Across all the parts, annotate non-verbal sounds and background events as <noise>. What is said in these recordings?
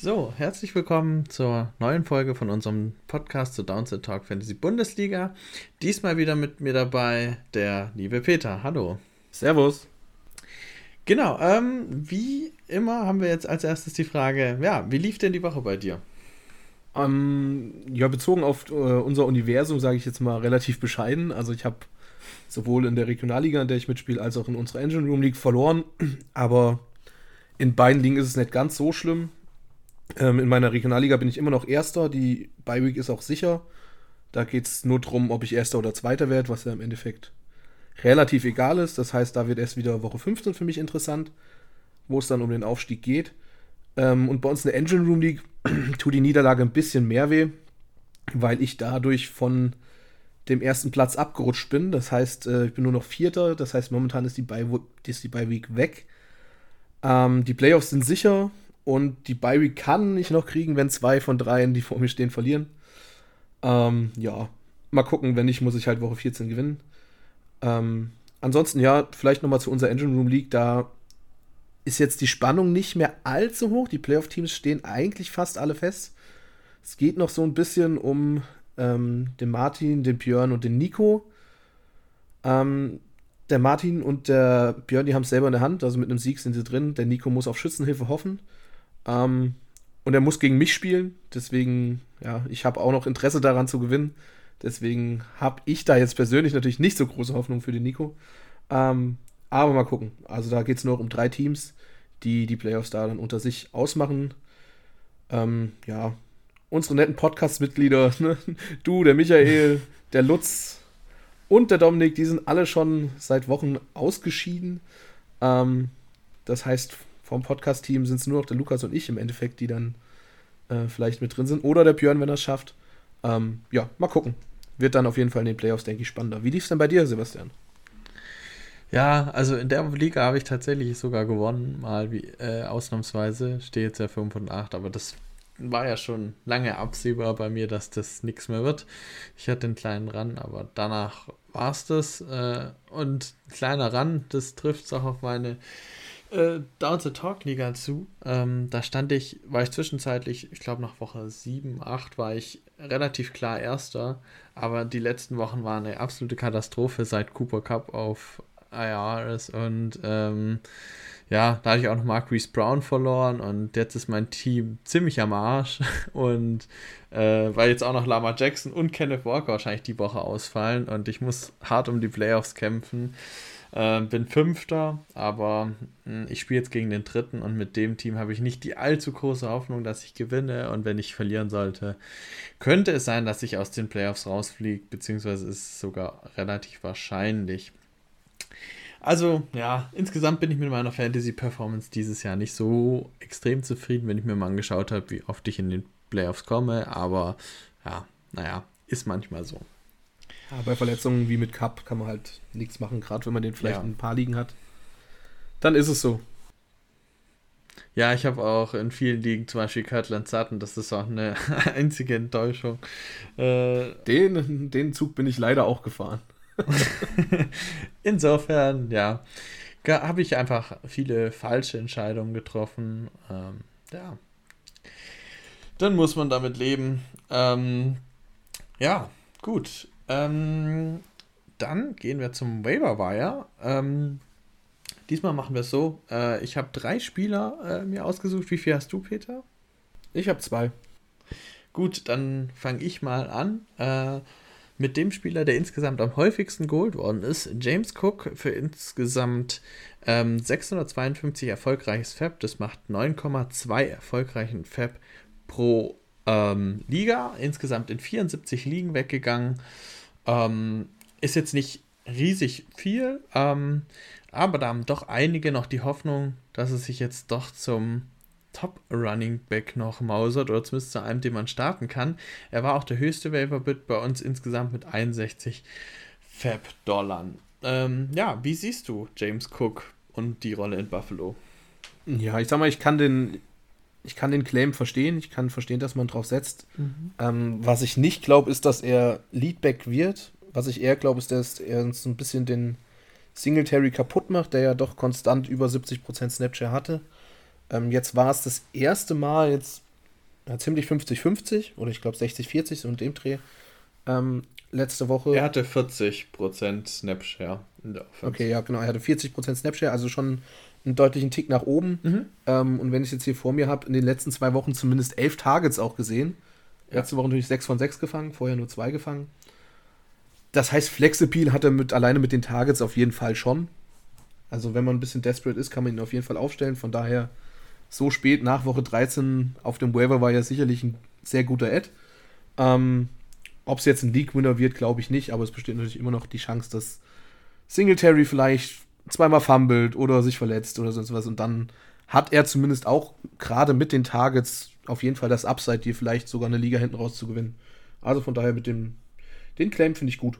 So, herzlich willkommen zur neuen Folge von unserem Podcast zu Downset Talk Fantasy Bundesliga. Diesmal wieder mit mir dabei der liebe Peter. Hallo. Servus. Genau, ähm, wie immer haben wir jetzt als erstes die Frage, ja, wie lief denn die Woche bei dir? Ähm, ja, bezogen auf äh, unser Universum sage ich jetzt mal relativ bescheiden. Also ich habe sowohl in der Regionalliga, in der ich mitspiele, als auch in unserer Engine Room League verloren. Aber in beiden Ligen ist es nicht ganz so schlimm. Ähm, in meiner Regionalliga bin ich immer noch Erster. Die Bye-Week ist auch sicher. Da geht es nur darum, ob ich Erster oder Zweiter werde, was ja im Endeffekt relativ egal ist. Das heißt, da wird erst wieder Woche 15 für mich interessant, wo es dann um den Aufstieg geht. Ähm, und bei uns in der Engine Room League <clears throat> tut die Niederlage ein bisschen mehr weh, weil ich dadurch von dem ersten Platz abgerutscht bin. Das heißt, äh, ich bin nur noch Vierter. Das heißt, momentan ist die Bye-Week weg. Ähm, die Playoffs sind sicher. Und die Bye kann ich noch kriegen, wenn zwei von dreien, die vor mir stehen, verlieren. Ähm, ja, mal gucken. Wenn nicht, muss ich halt Woche 14 gewinnen. Ähm, ansonsten, ja, vielleicht nochmal zu unserer Engine Room League. Da ist jetzt die Spannung nicht mehr allzu hoch. Die Playoff-Teams stehen eigentlich fast alle fest. Es geht noch so ein bisschen um ähm, den Martin, den Björn und den Nico. Ähm, der Martin und der Björn, die haben es selber in der Hand, also mit einem Sieg sind sie drin. Der Nico muss auf Schützenhilfe hoffen. Ähm, und er muss gegen mich spielen. Deswegen, ja, ich habe auch noch Interesse daran zu gewinnen. Deswegen habe ich da jetzt persönlich natürlich nicht so große Hoffnung für den Nico. Ähm, aber mal gucken. Also da geht es nur um drei Teams, die die Playoffs da dann unter sich ausmachen. Ähm, ja, unsere netten Podcast-Mitglieder, <laughs> ne? du, der Michael, <laughs> der Lutz und der Dominik, die sind alle schon seit Wochen ausgeschieden. Ähm, das heißt, vom Podcast-Team sind es nur noch der Lukas und ich im Endeffekt, die dann äh, vielleicht mit drin sind. Oder der Björn, wenn er es schafft. Ähm, ja, mal gucken. Wird dann auf jeden Fall in den Playoffs, denke ich, spannender. Wie lief es denn bei dir, Sebastian? Ja, also in der Liga habe ich tatsächlich sogar gewonnen, mal wie äh, ausnahmsweise. Stehe jetzt ja 5 und 8, aber das war ja schon lange absehbar bei mir, dass das nichts mehr wird. Ich hatte einen kleinen Run, aber danach war es das. Äh, und kleiner Run, das trifft es auch auf meine äh, Down the Talk Liga zu. Ähm, da stand ich, war ich zwischenzeitlich, ich glaube nach Woche 7, 8 war ich relativ klar Erster, aber die letzten Wochen waren eine absolute Katastrophe seit Cooper Cup auf IR ist und ähm, ja, da hatte ich auch noch Marquise Brown verloren. Und jetzt ist mein Team ziemlich am Arsch. <laughs> Und äh, weil jetzt auch noch Lama Jackson und Kenneth Walker wahrscheinlich die Woche ausfallen. Und ich muss hart um die Playoffs kämpfen. Äh, bin Fünfter, aber mh, hm, ich spiele jetzt gegen den Dritten und mit dem Team habe ich nicht die allzu große Hoffnung, dass ich gewinne. Und wenn ich verlieren sollte, könnte es sein, dass ich aus den Playoffs rausfliege, beziehungsweise ist es sogar relativ wahrscheinlich. Also, ja, insgesamt bin ich mit meiner Fantasy-Performance dieses Jahr nicht so extrem zufrieden, wenn ich mir mal angeschaut habe, wie oft ich in den Playoffs komme. Aber ja, naja, ist manchmal so. Ja, bei Verletzungen wie mit Cup kann man halt nichts machen, gerade wenn man den vielleicht ja. ein paar liegen hat. Dann ist es so. Ja, ich habe auch in vielen Ligen zum Beispiel Kirtland Sutton, das ist auch eine <laughs> einzige Enttäuschung. Äh, den, den Zug bin ich leider auch gefahren. <laughs> Insofern, ja, habe ich einfach viele falsche Entscheidungen getroffen. Ähm, ja. Dann muss man damit leben. Ähm, ja, gut. Ähm, dann gehen wir zum Waiver Wire. Ähm, diesmal machen wir es so. Äh, ich habe drei Spieler äh, mir ausgesucht. Wie viel hast du, Peter? Ich habe zwei. Gut, dann fange ich mal an. Äh, mit dem Spieler, der insgesamt am häufigsten geholt worden ist, James Cook für insgesamt ähm, 652 erfolgreiches Fab. Das macht 9,2 erfolgreichen Fab pro ähm, Liga. Insgesamt in 74 Ligen weggegangen. Ähm, ist jetzt nicht riesig viel, ähm, aber da haben doch einige noch die Hoffnung, dass es sich jetzt doch zum Top Running Back noch mausert oder zumindest zu einem, den man starten kann. Er war auch der höchste Waiver Bit bei uns insgesamt mit 61 Fab-Dollar. Ähm, ja, wie siehst du James Cook und die Rolle in Buffalo? Ja, ich sag mal, ich kann den, ich kann den Claim verstehen. Ich kann verstehen, dass man drauf setzt. Mhm. Ähm, was ich nicht glaube, ist, dass er Leadback wird. Was ich eher glaube, ist, dass er uns ein bisschen den Singletary kaputt macht, der ja doch konstant über 70% Snapshare hatte. Ähm, jetzt war es das erste Mal, jetzt ja, ziemlich 50-50 oder ich glaube 60-40 so in dem Dreh. Ähm, letzte Woche. Er hatte 40% Snapshare in der Offense. Okay, ja, genau. Er hatte 40% Snapshare, also schon einen deutlichen Tick nach oben. Mhm. Ähm, und wenn ich jetzt hier vor mir habe, in den letzten zwei Wochen zumindest elf Targets auch gesehen. Letzte Woche natürlich 6 von 6 gefangen, vorher nur 2 gefangen. Das heißt, Flexappeal hat er mit, alleine mit den Targets auf jeden Fall schon. Also, wenn man ein bisschen desperate ist, kann man ihn auf jeden Fall aufstellen. Von daher, so spät nach Woche 13 auf dem Waiver war ja sicherlich ein sehr guter Ad. Ähm, Ob es jetzt ein League-Winner wird, glaube ich nicht, aber es besteht natürlich immer noch die Chance, dass Singletary vielleicht zweimal fummelt oder sich verletzt oder sonst was. Und dann hat er zumindest auch gerade mit den Targets auf jeden Fall das Upside, dir vielleicht sogar eine Liga hinten raus zu gewinnen. Also von daher mit dem, den Claim finde ich gut.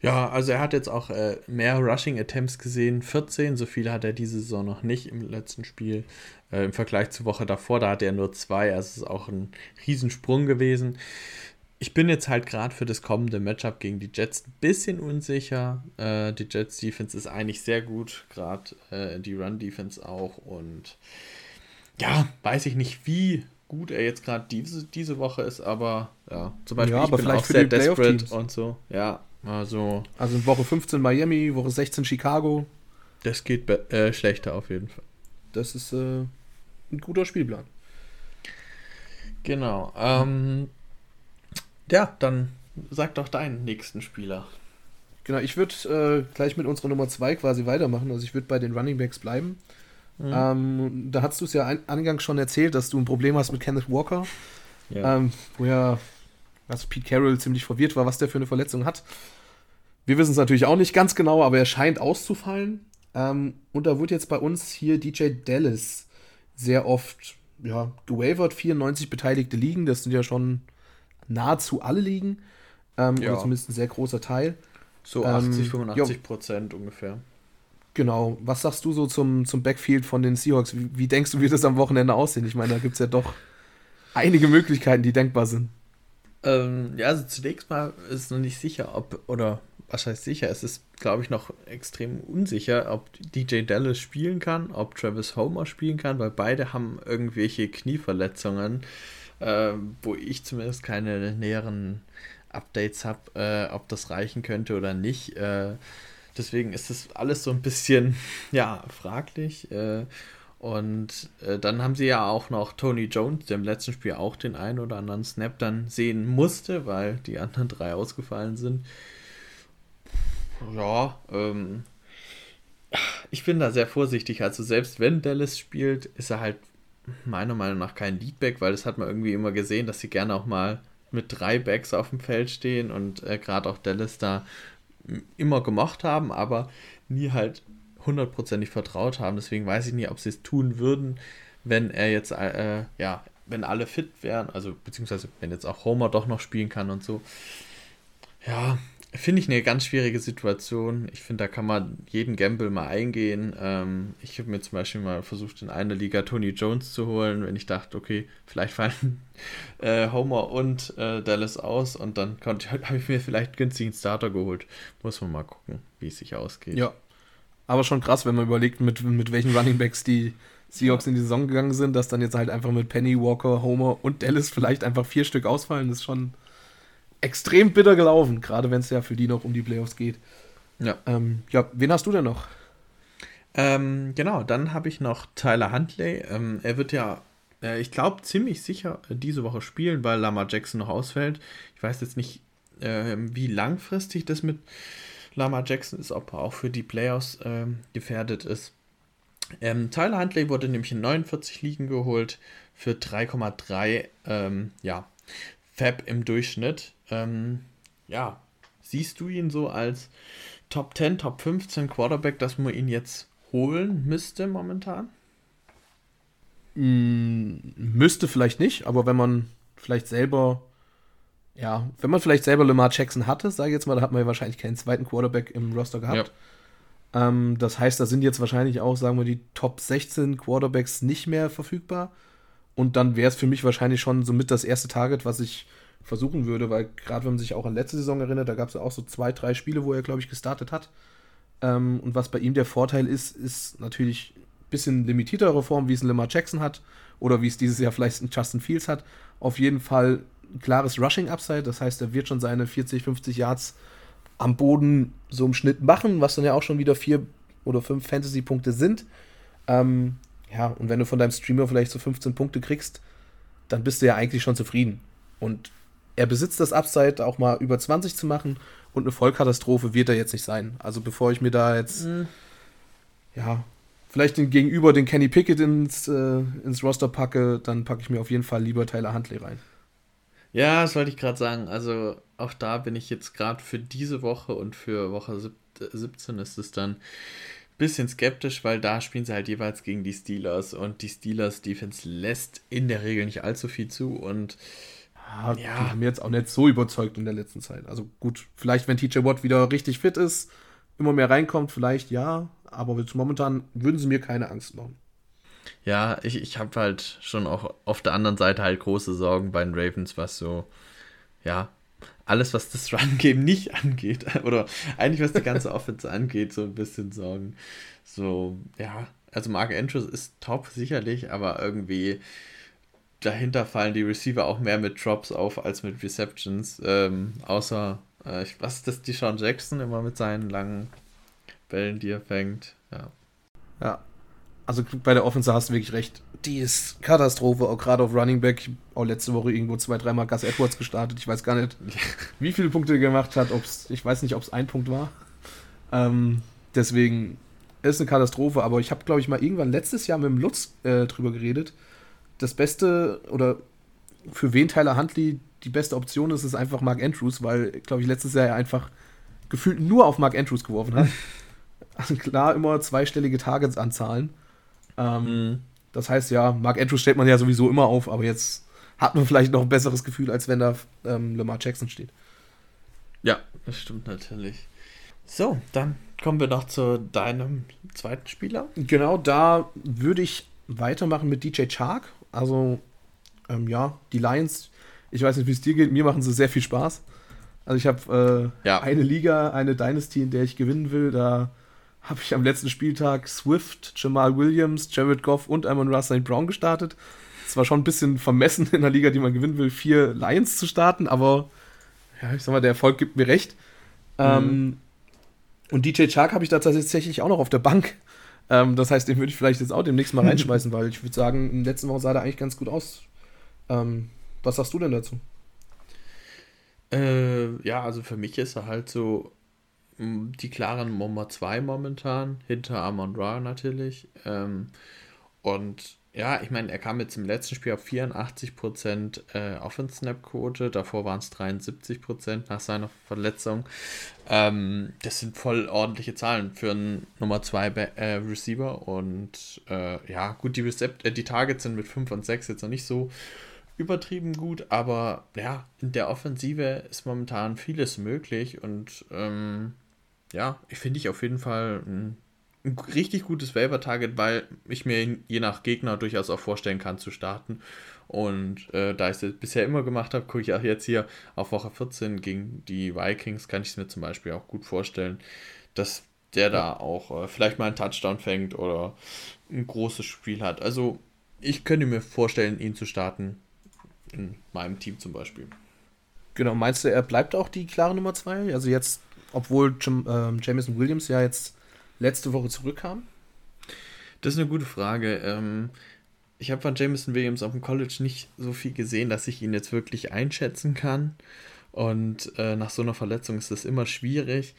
Ja, also er hat jetzt auch äh, mehr Rushing Attempts gesehen, 14, so viele hat er diese Saison noch nicht im letzten Spiel. Äh, Im Vergleich zur Woche davor, da hatte er nur zwei, also es ist auch ein Riesensprung gewesen ich bin jetzt halt gerade für das kommende Matchup gegen die Jets ein bisschen unsicher. Äh, die Jets Defense ist eigentlich sehr gut, gerade äh, die Run Defense auch. Und ja, weiß ich nicht, wie gut er jetzt gerade diese, diese Woche ist, aber ja, zum Beispiel ja, ich bin vielleicht auch sehr desperate und so. Ja, also. Also Woche 15 Miami, Woche 16 Chicago. Das geht äh, schlechter auf jeden Fall. Das ist äh, ein guter Spielplan. Genau. Ähm, ja, dann sag doch deinen nächsten Spieler. Genau, ich würde äh, gleich mit unserer Nummer 2 quasi weitermachen. Also ich würde bei den Running Backs bleiben. Mhm. Ähm, da hast du es ja ein, angangs schon erzählt, dass du ein Problem hast mit Kenneth Walker. Ja. Ähm, wo ja also Pete Carroll ziemlich verwirrt war, was der für eine Verletzung hat. Wir wissen es natürlich auch nicht ganz genau, aber er scheint auszufallen. Ähm, und da wird jetzt bei uns hier DJ Dallas sehr oft ja, gewavert, 94 beteiligte Ligen. Das sind ja schon nahezu alle liegen. Ähm, ja. Oder zumindest ein sehr großer Teil. So 80, ähm, 85 Prozent ungefähr. Genau. Was sagst du so zum, zum Backfield von den Seahawks? Wie, wie denkst du, wird es am Wochenende aussehen? Ich meine, da gibt es ja doch einige Möglichkeiten, die denkbar sind. Ähm, ja, also zunächst mal ist es noch nicht sicher, ob, oder was heißt sicher, es ist, glaube ich, noch extrem unsicher, ob DJ Dallas spielen kann, ob Travis Homer spielen kann, weil beide haben irgendwelche Knieverletzungen äh, wo ich zumindest keine näheren Updates habe, äh, ob das reichen könnte oder nicht. Äh, deswegen ist das alles so ein bisschen, <laughs> ja, fraglich. Äh, und äh, dann haben sie ja auch noch Tony Jones, der im letzten Spiel auch den einen oder anderen Snap dann sehen musste, weil die anderen drei ausgefallen sind. Ja, ähm, ich bin da sehr vorsichtig. Also selbst wenn Dallas spielt, ist er halt meiner Meinung nach kein Leadback, weil das hat man irgendwie immer gesehen, dass sie gerne auch mal mit drei Backs auf dem Feld stehen und äh, gerade auch Dallas da immer gemacht haben, aber nie halt hundertprozentig vertraut haben. Deswegen weiß ich nicht, ob sie es tun würden, wenn er jetzt, äh, ja, wenn alle fit wären, also beziehungsweise wenn jetzt auch Homer doch noch spielen kann und so. Ja, Finde ich eine ganz schwierige Situation. Ich finde, da kann man jeden Gamble mal eingehen. Ähm, ich habe mir zum Beispiel mal versucht, in einer Liga Tony Jones zu holen, wenn ich dachte, okay, vielleicht fallen <laughs> äh, Homer und äh, Dallas aus und dann <laughs> habe ich mir vielleicht günstigen Starter geholt. Muss man mal gucken, wie es sich ausgeht. Ja. Aber schon krass, wenn man überlegt, mit, mit welchen Running Backs die Seahawks in die Saison gegangen sind, dass dann jetzt halt einfach mit Penny, Walker, Homer und Dallas vielleicht einfach vier Stück ausfallen. Ist schon extrem bitter gelaufen, gerade wenn es ja für die noch um die Playoffs geht. Ja. Ähm, ja, wen hast du denn noch? Ähm, genau, dann habe ich noch Tyler Huntley. Ähm, er wird ja, äh, ich glaube, ziemlich sicher äh, diese Woche spielen, weil Lamar Jackson noch ausfällt. Ich weiß jetzt nicht, äh, wie langfristig das mit Lamar Jackson ist, ob er auch für die Playoffs ähm, gefährdet ist. Ähm, Tyler Huntley wurde nämlich in 49 Ligen geholt für 3,3 ähm, ja, Fab im Durchschnitt. Ähm, ja, siehst du ihn so als Top 10, Top 15 Quarterback, dass man ihn jetzt holen müsste momentan? Mm, müsste vielleicht nicht, aber wenn man vielleicht selber, ja, wenn man vielleicht selber Lamar Jackson hatte, sage ich jetzt mal, da hat man ja wahrscheinlich keinen zweiten Quarterback im Roster gehabt. Ja. Ähm, das heißt, da sind jetzt wahrscheinlich auch, sagen wir, die Top 16 Quarterbacks nicht mehr verfügbar. Und dann wäre es für mich wahrscheinlich schon so mit das erste Target, was ich versuchen würde, weil gerade wenn man sich auch an letzte Saison erinnert, da gab es ja auch so zwei, drei Spiele, wo er, glaube ich, gestartet hat. Ähm, und was bei ihm der Vorteil ist, ist natürlich bisschen limitiertere Form, wie es ein Lamar Jackson hat oder wie es dieses Jahr vielleicht ein Justin Fields hat. Auf jeden Fall ein klares Rushing-Upside, das heißt, er wird schon seine 40, 50 Yards am Boden so im Schnitt machen, was dann ja auch schon wieder vier oder fünf Fantasy-Punkte sind. Ähm, ja, und wenn du von deinem Streamer vielleicht so 15 Punkte kriegst, dann bist du ja eigentlich schon zufrieden. Und er besitzt das Upside, auch mal über 20 zu machen und eine Vollkatastrophe wird er jetzt nicht sein. Also bevor ich mir da jetzt, mhm. ja, vielleicht den Gegenüber den Kenny Pickett ins, äh, ins Roster packe, dann packe ich mir auf jeden Fall lieber Tyler Huntley rein. Ja, das wollte ich gerade sagen. Also auch da bin ich jetzt gerade für diese Woche und für Woche 17 ist es dann bisschen skeptisch, weil da spielen sie halt jeweils gegen die Steelers und die Steelers Defense lässt in der Regel nicht allzu viel zu und ja, die haben jetzt auch nicht so überzeugt in der letzten Zeit. Also gut, vielleicht wenn TJ Watt wieder richtig fit ist, immer mehr reinkommt, vielleicht ja, aber momentan würden sie mir keine Angst machen. Ja, ich, ich habe halt schon auch auf der anderen Seite halt große Sorgen bei den Ravens, was so, ja, alles, was das Run-Game nicht <laughs> angeht, oder eigentlich was die ganze Offense angeht, so ein bisschen Sorgen. So, ja, also Mark Andrews ist top, sicherlich, aber irgendwie dahinter fallen die Receiver auch mehr mit Drops auf als mit Receptions. Ähm, außer, äh, was ist das, die Sean Jackson immer mit seinen langen Bällen, die er fängt. Ja. Ja. Also bei der Offense hast du wirklich recht. Die ist Katastrophe, auch gerade auf Running Back. Auch letzte Woche irgendwo zwei, dreimal Gus Edwards gestartet. Ich weiß gar nicht, <laughs> wie viele Punkte er gemacht hat. Ob's, ich weiß nicht, ob es ein Punkt war. Ähm, deswegen ist eine Katastrophe. Aber ich habe, glaube ich, mal irgendwann letztes Jahr mit dem Lutz äh, drüber geredet das Beste oder für wen Tyler Huntley die beste Option ist, ist einfach Mark Andrews, weil, glaube ich, letztes Jahr er einfach gefühlt nur auf Mark Andrews geworfen hat. <laughs> also klar, immer zweistellige Targets-Anzahlen. Ähm, mhm. Das heißt ja, Mark Andrews stellt man ja sowieso immer auf, aber jetzt hat man vielleicht noch ein besseres Gefühl, als wenn da ähm, Lamar Jackson steht. Ja, das stimmt natürlich. So, dann kommen wir noch zu deinem zweiten Spieler. Genau, da würde ich weitermachen mit DJ Chark. Also, ähm, ja, die Lions, ich weiß nicht, wie es dir geht, mir machen sie sehr viel Spaß. Also ich habe äh, ja. eine Liga, eine Dynasty, in der ich gewinnen will. Da habe ich am letzten Spieltag Swift, Jamal Williams, Jared Goff und Amon Russell Brown gestartet. Es war schon ein bisschen vermessen in einer Liga, die man gewinnen will, vier Lions zu starten, aber ja, ich sag mal, der Erfolg gibt mir recht. Mhm. Ähm, und DJ Chark habe ich da tatsächlich auch noch auf der Bank. Ähm, das heißt, den würde ich vielleicht jetzt auch demnächst mal <laughs> reinschmeißen, weil ich würde sagen, in den letzten Wochen sah der eigentlich ganz gut aus. Ähm, was sagst du denn dazu? Äh, ja, also für mich ist er halt so die klaren Nummer 2 momentan, hinter Amon Ra natürlich. Ähm, und ja, ich meine, er kam jetzt im letzten Spiel auf 84% äh, Offense-Snap-Quote, davor waren es 73% nach seiner Verletzung. Ähm, das sind voll ordentliche Zahlen für einen Nummer 2 äh, Receiver und äh, ja, gut, die, Recept äh, die Targets sind mit 5 und 6 jetzt noch nicht so übertrieben gut, aber ja, in der Offensive ist momentan vieles möglich und ähm, ja, ich finde ich auf jeden Fall ein ein richtig gutes Waiver-Target, weil ich mir je nach Gegner durchaus auch vorstellen kann zu starten. Und äh, da ich es bisher immer gemacht habe, gucke ich auch jetzt hier auf Woche 14 gegen die Vikings, kann ich es mir zum Beispiel auch gut vorstellen, dass der da auch äh, vielleicht mal einen Touchdown fängt oder ein großes Spiel hat. Also ich könnte mir vorstellen, ihn zu starten in meinem Team zum Beispiel. Genau, meinst du, er bleibt auch die klare Nummer 2? Also jetzt, obwohl Jim, äh, Jameson Williams ja jetzt letzte Woche zurückkam? Das ist eine gute Frage. Ähm, ich habe von Jameson Williams auf dem College nicht so viel gesehen, dass ich ihn jetzt wirklich einschätzen kann. Und äh, nach so einer Verletzung ist das immer schwierig.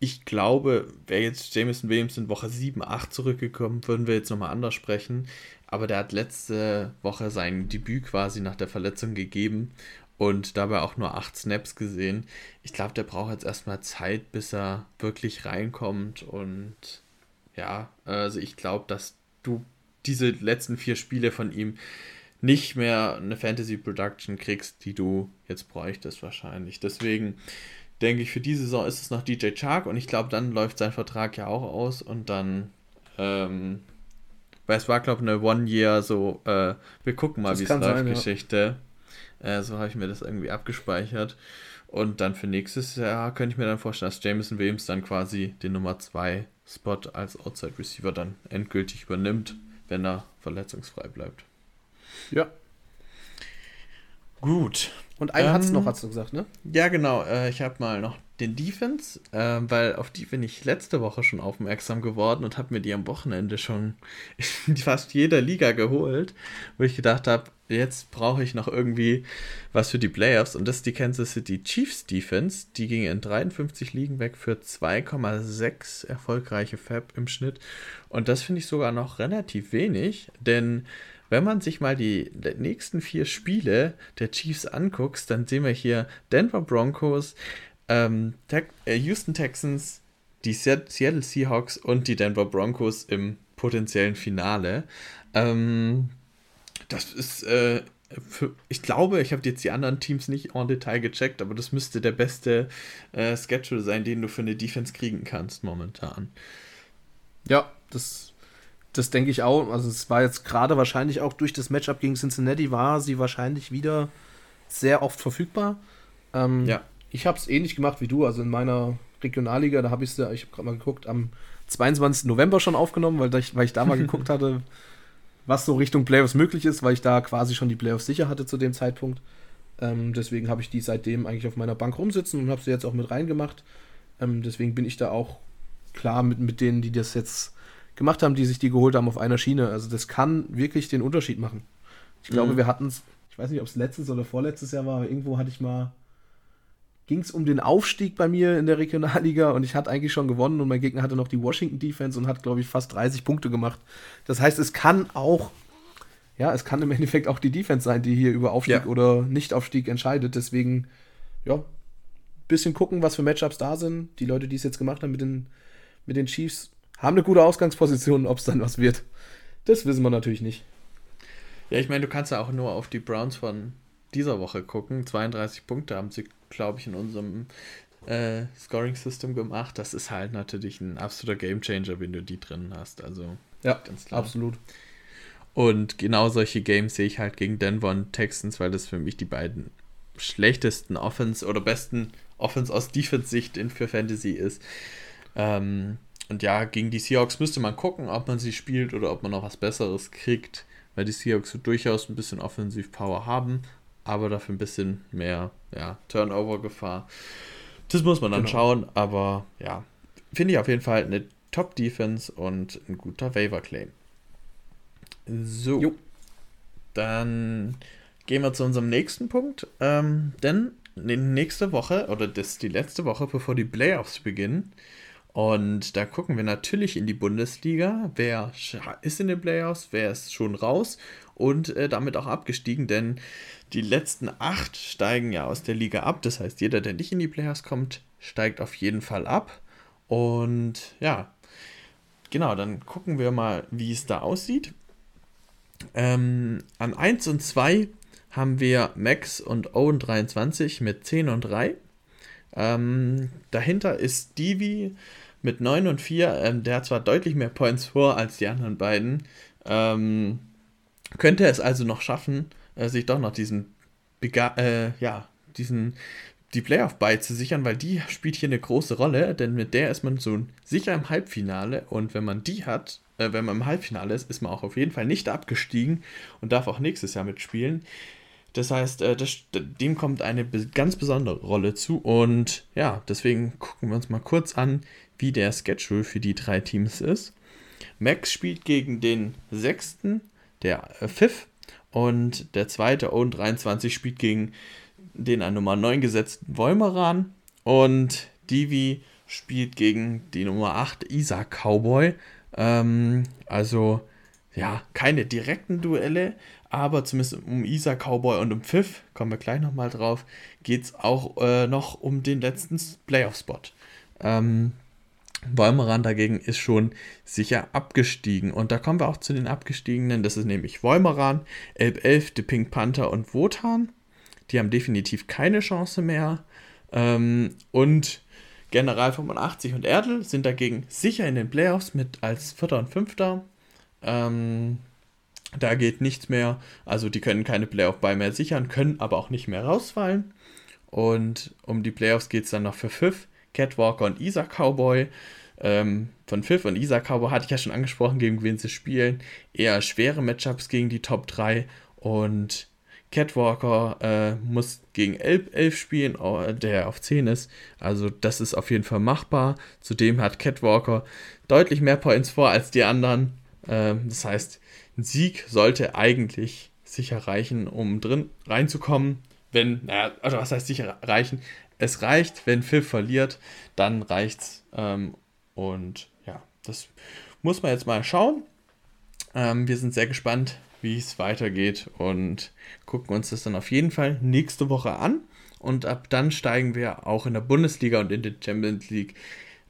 Ich glaube, wäre jetzt Jameson Williams in Woche 7, 8 zurückgekommen, würden wir jetzt nochmal anders sprechen. Aber der hat letzte Woche sein Debüt quasi nach der Verletzung gegeben und dabei auch nur acht Snaps gesehen. Ich glaube, der braucht jetzt erstmal Zeit, bis er wirklich reinkommt. Und ja, also ich glaube, dass du diese letzten vier Spiele von ihm nicht mehr eine Fantasy Production kriegst, die du jetzt bräuchtest wahrscheinlich. Deswegen denke ich, für diese Saison ist es noch DJ Chark und ich glaube, dann läuft sein Vertrag ja auch aus und dann, ähm, weil es war, glaube ich, eine One-Year so, äh, wir gucken mal, wie es läuft, sein, Geschichte. Äh, so habe ich mir das irgendwie abgespeichert. Und dann für nächstes Jahr könnte ich mir dann vorstellen, dass Jameson Williams dann quasi den Nummer 2 Spot als Outside Receiver dann endgültig übernimmt, wenn er verletzungsfrei bleibt. Ja. Gut. Und einen ähm, hat's noch, hast du gesagt, ne? Ja, genau. Äh, ich habe mal noch den Defense, äh, weil auf die bin ich letzte Woche schon aufmerksam geworden und habe mir die am Wochenende schon in <laughs> fast jeder Liga geholt, wo ich gedacht habe, jetzt brauche ich noch irgendwie was für die Playoffs und das ist die Kansas City Chiefs Defense. Die ging in 53 Ligen weg für 2,6 erfolgreiche Fab im Schnitt und das finde ich sogar noch relativ wenig, denn wenn man sich mal die nächsten vier Spiele der Chiefs anguckt, dann sehen wir hier Denver Broncos, ähm, äh, Houston Texans, die Seattle Seahawks und die Denver Broncos im potenziellen Finale. Ähm, das ist, äh, für, ich glaube, ich habe jetzt die anderen Teams nicht en Detail gecheckt, aber das müsste der beste äh, Schedule sein, den du für eine Defense kriegen kannst momentan. Ja, das, das denke ich auch. Also es war jetzt gerade wahrscheinlich auch durch das Matchup gegen Cincinnati war sie wahrscheinlich wieder sehr oft verfügbar. Ähm, ja. Ich habe es ähnlich gemacht wie du, also in meiner Regionalliga, da habe ich es, ich habe gerade mal geguckt, am 22. November schon aufgenommen, weil ich, weil ich da mal geguckt hatte, was so Richtung Playoffs möglich ist, weil ich da quasi schon die Playoffs sicher hatte zu dem Zeitpunkt. Ähm, deswegen habe ich die seitdem eigentlich auf meiner Bank rumsitzen und habe sie jetzt auch mit reingemacht. Ähm, deswegen bin ich da auch klar mit, mit denen, die das jetzt gemacht haben, die sich die geholt haben auf einer Schiene. Also das kann wirklich den Unterschied machen. Ich glaube, mhm. wir hatten es, ich weiß nicht, ob es letztes oder vorletztes Jahr war, aber irgendwo hatte ich mal ging es um den Aufstieg bei mir in der Regionalliga und ich hatte eigentlich schon gewonnen und mein Gegner hatte noch die Washington Defense und hat, glaube ich, fast 30 Punkte gemacht. Das heißt, es kann auch, ja, es kann im Endeffekt auch die Defense sein, die hier über Aufstieg ja. oder Nicht-Aufstieg entscheidet. Deswegen, ja, bisschen gucken, was für Matchups da sind. Die Leute, die es jetzt gemacht haben mit den, mit den Chiefs, haben eine gute Ausgangsposition, ob es dann was wird. Das wissen wir natürlich nicht. Ja, ich meine, du kannst ja auch nur auf die Browns von dieser Woche gucken. 32 Punkte haben sie glaube ich, in unserem äh, Scoring System gemacht. Das ist halt natürlich ein absoluter Game Changer, wenn du die drin hast. Also ja, ganz klar. Absolut. Und genau solche Games sehe ich halt gegen Denver und Texans, weil das für mich die beiden schlechtesten Offense oder besten Offense aus Defense-Sicht für Fantasy ist. Ähm, und ja, gegen die Seahawks müsste man gucken, ob man sie spielt oder ob man noch was Besseres kriegt, weil die Seahawks so durchaus ein bisschen Offensiv-Power haben aber dafür ein bisschen mehr ja, Turnover-Gefahr. Das muss man dann genau. schauen, aber ja, finde ich auf jeden Fall eine Top-Defense und ein guter Waiver-Claim. So, jo. dann gehen wir zu unserem nächsten Punkt, ähm, denn nächste Woche, oder das ist die letzte Woche, bevor die Playoffs beginnen, und da gucken wir natürlich in die Bundesliga, wer ist in den Playoffs, wer ist schon raus und äh, damit auch abgestiegen, denn die letzten acht steigen ja aus der Liga ab. Das heißt, jeder, der nicht in die Playoffs kommt, steigt auf jeden Fall ab. Und ja, genau, dann gucken wir mal, wie es da aussieht. Ähm, an 1 und 2 haben wir Max und Owen 23 mit 10 und 3. Ähm, dahinter ist Stevie mit 9 und 4. Ähm, der hat zwar deutlich mehr Points vor als die anderen beiden. Ähm, könnte es also noch schaffen, äh, sich doch noch diesen, Bega äh, ja, diesen, die Playoff-Bye zu sichern, weil die spielt hier eine große Rolle, denn mit der ist man so sicher im Halbfinale und wenn man die hat, äh, wenn man im Halbfinale ist, ist man auch auf jeden Fall nicht abgestiegen und darf auch nächstes Jahr mitspielen. Das heißt, äh, das, dem kommt eine ganz besondere Rolle zu und ja, deswegen gucken wir uns mal kurz an, wie der Schedule für die drei Teams ist. Max spielt gegen den sechsten, der äh, Fifth und der zweite Owen 23 spielt gegen den an Nummer 9 gesetzten Wolmeran und Divi spielt gegen die Nummer 8 Isaac Cowboy. Ähm, also ja, keine direkten Duelle, aber zumindest um Isa Cowboy und um Pfiff, kommen wir gleich nochmal drauf, geht es auch äh, noch um den letzten Playoff-Spot. Ähm, Wolmeran dagegen ist schon sicher abgestiegen. Und da kommen wir auch zu den Abgestiegenen. Das ist nämlich Wolmeran, Elb 11, The Pink Panther und Wotan. Die haben definitiv keine Chance mehr. Ähm, und General 85 und Erdl sind dagegen sicher in den Playoffs mit als Vierter und Fünfter. Ähm, da geht nichts mehr. Also die können keine Playoff bei mehr sichern, können aber auch nicht mehr rausfallen. Und um die Playoffs geht es dann noch für Pfiff, Catwalker und Isaac Cowboy. ähm, von Pfiff und Isakawa hatte ich ja schon angesprochen, gegen wen sie spielen. Eher schwere Matchups gegen die Top 3 und Catwalker äh, muss gegen Elb 11 spielen, der auf 10 ist. Also das ist auf jeden Fall machbar. Zudem hat Catwalker deutlich mehr Points vor als die anderen. Ähm, das heißt, ein Sieg sollte eigentlich sicher reichen, um drin reinzukommen. Wenn, naja, also was heißt sicher reichen? Es reicht, wenn Phil verliert, dann reicht's. Ähm, und ja, das muss man jetzt mal schauen. Ähm, wir sind sehr gespannt, wie es weitergeht und gucken uns das dann auf jeden Fall nächste Woche an. Und ab dann steigen wir auch in der Bundesliga und in der Champions League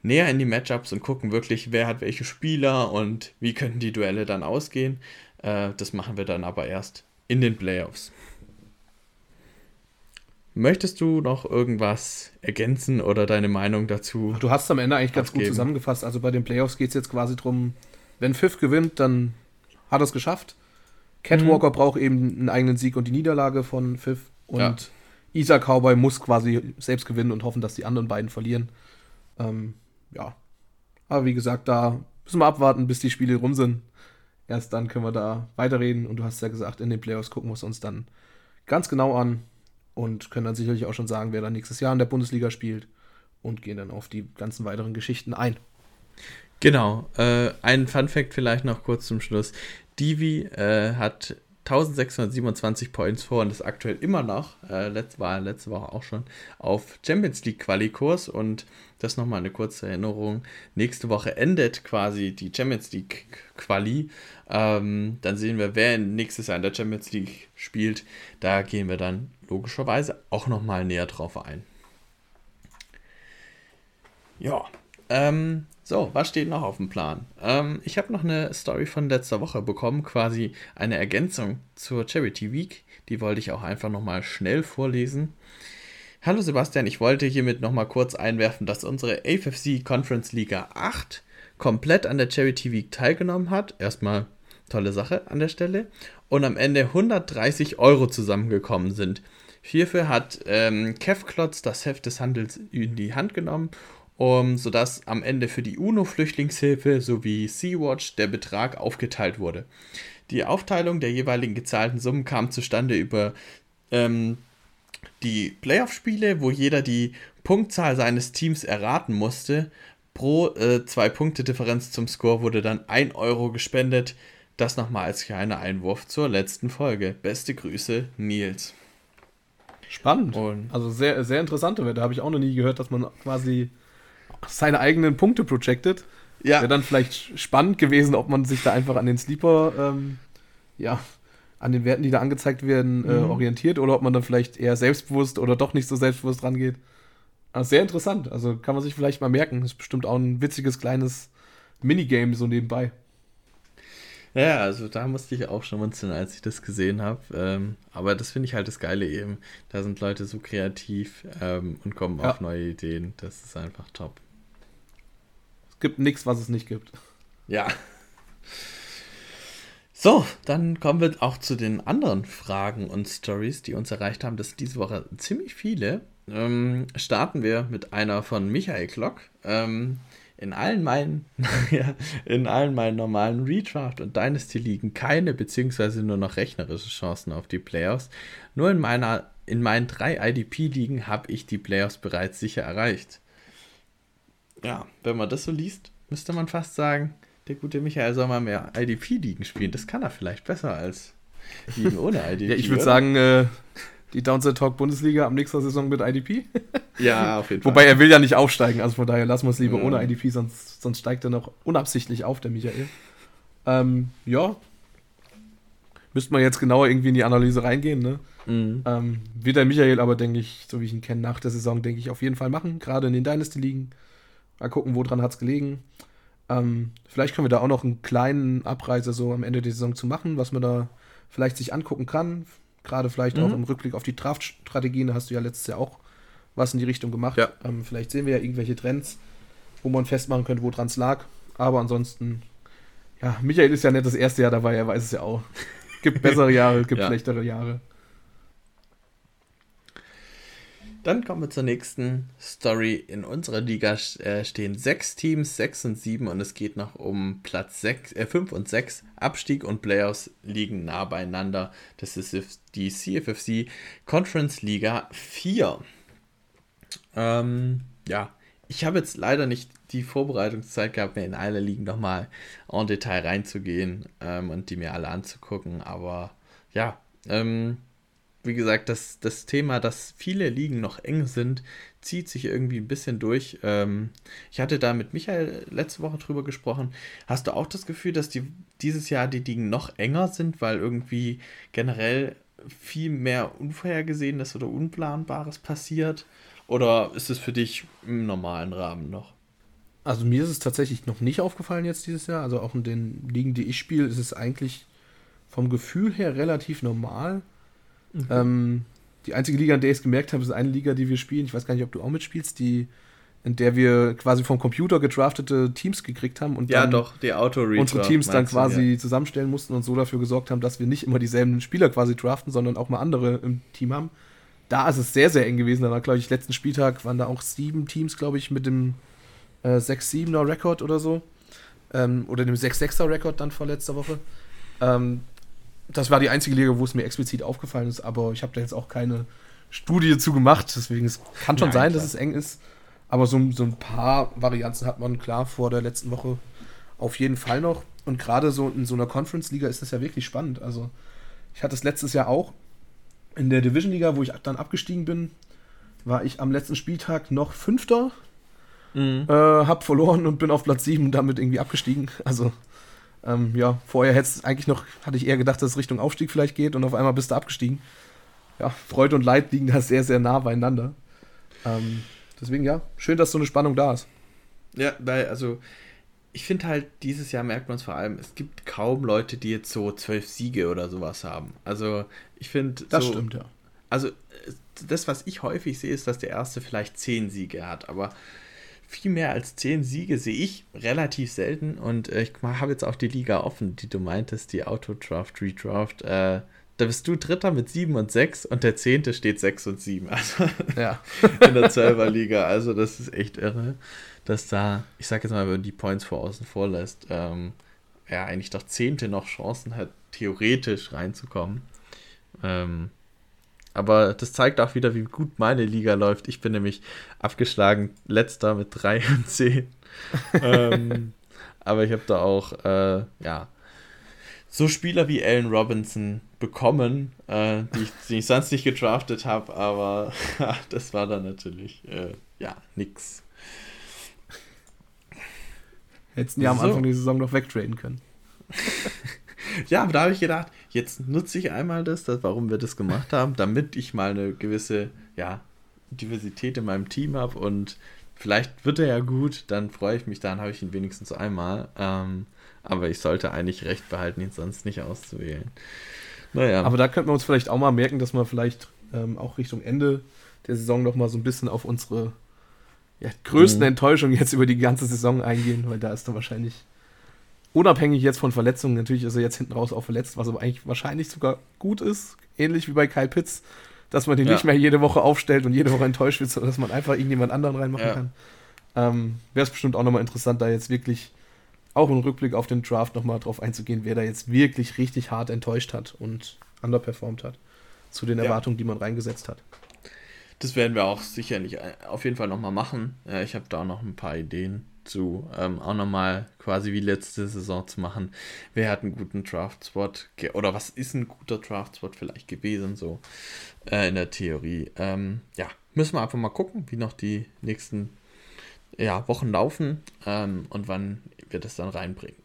näher in die Matchups und gucken wirklich, wer hat welche Spieler und wie könnten die Duelle dann ausgehen. Äh, das machen wir dann aber erst in den Playoffs. Möchtest du noch irgendwas ergänzen oder deine Meinung dazu? Du hast am Ende eigentlich ganz abgeben. gut zusammengefasst. Also bei den Playoffs geht es jetzt quasi darum, wenn Pfiff gewinnt, dann hat er es geschafft. Catwalker mhm. braucht eben einen eigenen Sieg und die Niederlage von Pfiff. Und ja. Isa Cowboy muss quasi selbst gewinnen und hoffen, dass die anderen beiden verlieren. Ähm, ja. Aber wie gesagt, da müssen wir abwarten, bis die Spiele rum sind. Erst dann können wir da weiterreden. Und du hast ja gesagt, in den Playoffs gucken wir es uns dann ganz genau an und können dann sicherlich auch schon sagen, wer dann nächstes Jahr in der Bundesliga spielt und gehen dann auf die ganzen weiteren Geschichten ein. Genau. Äh, ein Fun Fact vielleicht noch kurz zum Schluss. Divi äh, hat 1627 Points vor und ist aktuell immer noch, äh, letzt, war letzte Woche auch schon, auf Champions League Quali-Kurs und das nochmal eine kurze Erinnerung. Nächste Woche endet quasi die Champions League Quali. Ähm, dann sehen wir, wer nächstes Jahr in der Champions League spielt. Da gehen wir dann logischerweise auch nochmal näher drauf ein. Ja, ähm, so, was steht noch auf dem Plan? Ähm, ich habe noch eine Story von letzter Woche bekommen, quasi eine Ergänzung zur Charity Week. Die wollte ich auch einfach nochmal schnell vorlesen. Hallo Sebastian, ich wollte hiermit nochmal kurz einwerfen, dass unsere AFFC Conference Liga 8 komplett an der Charity Week teilgenommen hat. Erstmal tolle Sache an der Stelle. Und am Ende 130 Euro zusammengekommen sind. Hierfür hat ähm, Kev Klotz das Heft des Handels in die Hand genommen um, sodass am Ende für die UNO-Flüchtlingshilfe sowie Sea-Watch der Betrag aufgeteilt wurde. Die Aufteilung der jeweiligen gezahlten Summen kam zustande über ähm, die Playoff-Spiele, wo jeder die Punktzahl seines Teams erraten musste. Pro äh, zwei Punkte Differenz zum Score wurde dann 1 Euro gespendet. Das nochmal als kleiner Einwurf zur letzten Folge. Beste Grüße, Nils. Spannend. Und also sehr, sehr interessante Wette. Habe ich auch noch nie gehört, dass man quasi seine eigenen Punkte projected. Ja. Wäre dann vielleicht spannend gewesen, ob man sich da einfach an den Sleeper, ähm, ja, an den Werten, die da angezeigt werden, äh, mhm. orientiert oder ob man dann vielleicht eher selbstbewusst oder doch nicht so selbstbewusst rangeht. Also sehr interessant. Also kann man sich vielleicht mal merken. Ist bestimmt auch ein witziges kleines Minigame so nebenbei. Ja, also da musste ich auch schon munzeln, als ich das gesehen habe. Ähm, aber das finde ich halt das Geile eben. Da sind Leute so kreativ ähm, und kommen ja. auf neue Ideen. Das ist einfach top. Es gibt nichts, was es nicht gibt. Ja. So, dann kommen wir auch zu den anderen Fragen und Stories, die uns erreicht haben. Das sind diese Woche ziemlich viele. Ähm, starten wir mit einer von Michael Klock. Ähm, in allen meinen, <laughs> in allen meinen normalen Redraft und Dynasty liegen keine beziehungsweise nur noch rechnerische Chancen auf die Playoffs. Nur in meiner, in meinen drei IDP-Ligen habe ich die Playoffs bereits sicher erreicht ja, wenn man das so liest, müsste man fast sagen, der gute Michael soll mal mehr IDP-Ligen spielen. Das kann er vielleicht besser als Ligen ohne <laughs> IDP. ja, ich würde sagen, äh, die Downside Talk Bundesliga am nächsten Saison mit IDP. <laughs> ja, auf jeden Fall. Wobei er will ja nicht aufsteigen, also von daher lassen wir es lieber mhm. ohne IDP, sonst, sonst steigt er noch unabsichtlich auf, der Michael. Ähm, ja. Müsste man jetzt genauer irgendwie in die Analyse reingehen, ne? Mhm. Ähm, wird der Michael aber, denke ich, so wie ich ihn kenne, nach der Saison, denke ich, auf jeden Fall machen, gerade in den Dynasty-Ligen. Mal gucken, woran hat es gelegen. Ähm, vielleicht können wir da auch noch einen kleinen Abreise so am Ende der Saison zu machen, was man da vielleicht sich angucken kann. Gerade vielleicht mhm. auch im Rückblick auf die Draft-Strategien. Da hast du ja letztes Jahr auch was in die Richtung gemacht. Ja. Ähm, vielleicht sehen wir ja irgendwelche Trends, wo man festmachen könnte, woran es lag. Aber ansonsten, ja, Michael ist ja nicht das erste Jahr dabei, er weiß es ja auch. Gibt <laughs> bessere Jahre, gibt ja. schlechtere Jahre. Dann kommen wir zur nächsten Story. In unserer Liga äh, stehen sechs Teams, sechs und sieben, und es geht noch um Platz sechs, äh, fünf und sechs. Abstieg und Playoffs liegen nah beieinander. Das ist die CFFC Conference Liga 4. Ähm, ja, ich habe jetzt leider nicht die Vorbereitungszeit gehabt, mir in alle Ligen nochmal en Detail reinzugehen ähm, und die mir alle anzugucken. Aber ja, ähm, wie gesagt, das, das Thema, dass viele Ligen noch eng sind, zieht sich irgendwie ein bisschen durch. Ähm, ich hatte da mit Michael letzte Woche drüber gesprochen. Hast du auch das Gefühl, dass die, dieses Jahr die Ligen noch enger sind, weil irgendwie generell viel mehr Unvorhergesehenes oder Unplanbares passiert? Oder ist es für dich im normalen Rahmen noch? Also mir ist es tatsächlich noch nicht aufgefallen jetzt dieses Jahr. Also auch in den Ligen, die ich spiele, ist es eigentlich vom Gefühl her relativ normal. Mhm. Ähm, die einzige Liga, in der ich es gemerkt habe, ist eine Liga, die wir spielen. Ich weiß gar nicht, ob du auch mitspielst, die, in der wir quasi vom Computer gedraftete Teams gekriegt haben und ja, doch, die auto unsere Teams dann quasi du, ja. zusammenstellen mussten und so dafür gesorgt haben, dass wir nicht immer dieselben Spieler quasi draften, sondern auch mal andere im Team haben. Da ist es sehr, sehr eng gewesen. Da war, glaube ich, letzten Spieltag waren da auch sieben Teams, glaube ich, mit dem äh, 6-7er Rekord oder so. Ähm, oder dem 6-6er Rekord dann vor letzter Woche. Ähm, das war die einzige Liga, wo es mir explizit aufgefallen ist, aber ich habe da jetzt auch keine Studie zu gemacht, deswegen es kann schon Nein, sein, klar. dass es eng ist. Aber so, so ein paar Varianten hat man klar vor der letzten Woche auf jeden Fall noch. Und gerade so in so einer Conference-Liga ist das ja wirklich spannend. Also, ich hatte es letztes Jahr auch in der Division-Liga, wo ich dann abgestiegen bin, war ich am letzten Spieltag noch Fünfter, mhm. äh, hab verloren und bin auf Platz 7 und damit irgendwie abgestiegen. Also, ähm, ja, vorher hätte eigentlich noch, hatte ich eher gedacht, dass es Richtung Aufstieg vielleicht geht und auf einmal bist du abgestiegen. Ja, Freude und Leid liegen da <laughs> sehr, sehr nah beieinander. Ähm, deswegen ja, schön, dass so eine Spannung da ist. Ja, weil, also, ich finde halt, dieses Jahr merkt man es vor allem, es gibt kaum Leute, die jetzt so zwölf Siege oder sowas haben. Also, ich finde. Das so, stimmt, ja. Also, das, was ich häufig sehe, ist, dass der erste vielleicht zehn Siege hat, aber viel mehr als zehn Siege sehe ich relativ selten und äh, ich habe jetzt auch die Liga offen, die du meintest, die Autodraft, Redraft. Äh, da bist du Dritter mit 7 und 6 und der Zehnte steht 6 und 7. Also ja. <laughs> in der 12er Liga. Also das ist echt irre, dass da, ich sag jetzt mal, wenn man die Points vor außen vorlässt, ähm, ja, eigentlich doch Zehnte noch Chancen hat, theoretisch reinzukommen. Ähm, aber das zeigt auch wieder, wie gut meine Liga läuft. Ich bin nämlich abgeschlagen, letzter mit 3 und 10. ähm, <laughs> aber ich habe da auch, äh, ja, so Spieler wie Allen Robinson bekommen, äh, die, ich, die, ich, sonst nicht gedraftet habe, aber <laughs> das war dann natürlich, äh, ja, nix. Hätten ja am so. Anfang der Saison noch wegtraden können. <laughs> ja, aber da habe ich gedacht, jetzt nutze ich einmal das, das, warum wir das gemacht haben, damit ich mal eine gewisse ja, Diversität in meinem Team habe und vielleicht wird er ja gut, dann freue ich mich, dann habe ich ihn wenigstens einmal. Ähm, aber ich sollte eigentlich recht behalten, ihn sonst nicht auszuwählen. Naja. Aber da könnten wir uns vielleicht auch mal merken, dass wir vielleicht ähm, auch Richtung Ende der Saison noch mal so ein bisschen auf unsere ja, größten mhm. Enttäuschungen jetzt über die ganze Saison eingehen, weil da ist dann wahrscheinlich unabhängig jetzt von Verletzungen, natürlich ist er jetzt hinten raus auch verletzt, was aber eigentlich wahrscheinlich sogar gut ist, ähnlich wie bei Kyle Pitts, dass man den ja. nicht mehr jede Woche aufstellt und jede Woche enttäuscht wird, sondern dass man einfach irgendjemand anderen reinmachen ja. kann. Ähm, Wäre es bestimmt auch nochmal interessant, da jetzt wirklich auch im Rückblick auf den Draft nochmal drauf einzugehen, wer da jetzt wirklich richtig hart enttäuscht hat und underperformed hat zu den ja. Erwartungen, die man reingesetzt hat. Das werden wir auch sicherlich äh, auf jeden Fall nochmal machen. Ich habe da noch ein paar Ideen zu ähm, auch nochmal quasi wie letzte Saison zu machen. Wer hat einen guten Draft-Spot oder was ist ein guter Draft-Spot vielleicht gewesen, so äh, in der Theorie. Ähm, ja, müssen wir einfach mal gucken, wie noch die nächsten ja, Wochen laufen ähm, und wann wir das dann reinbringen.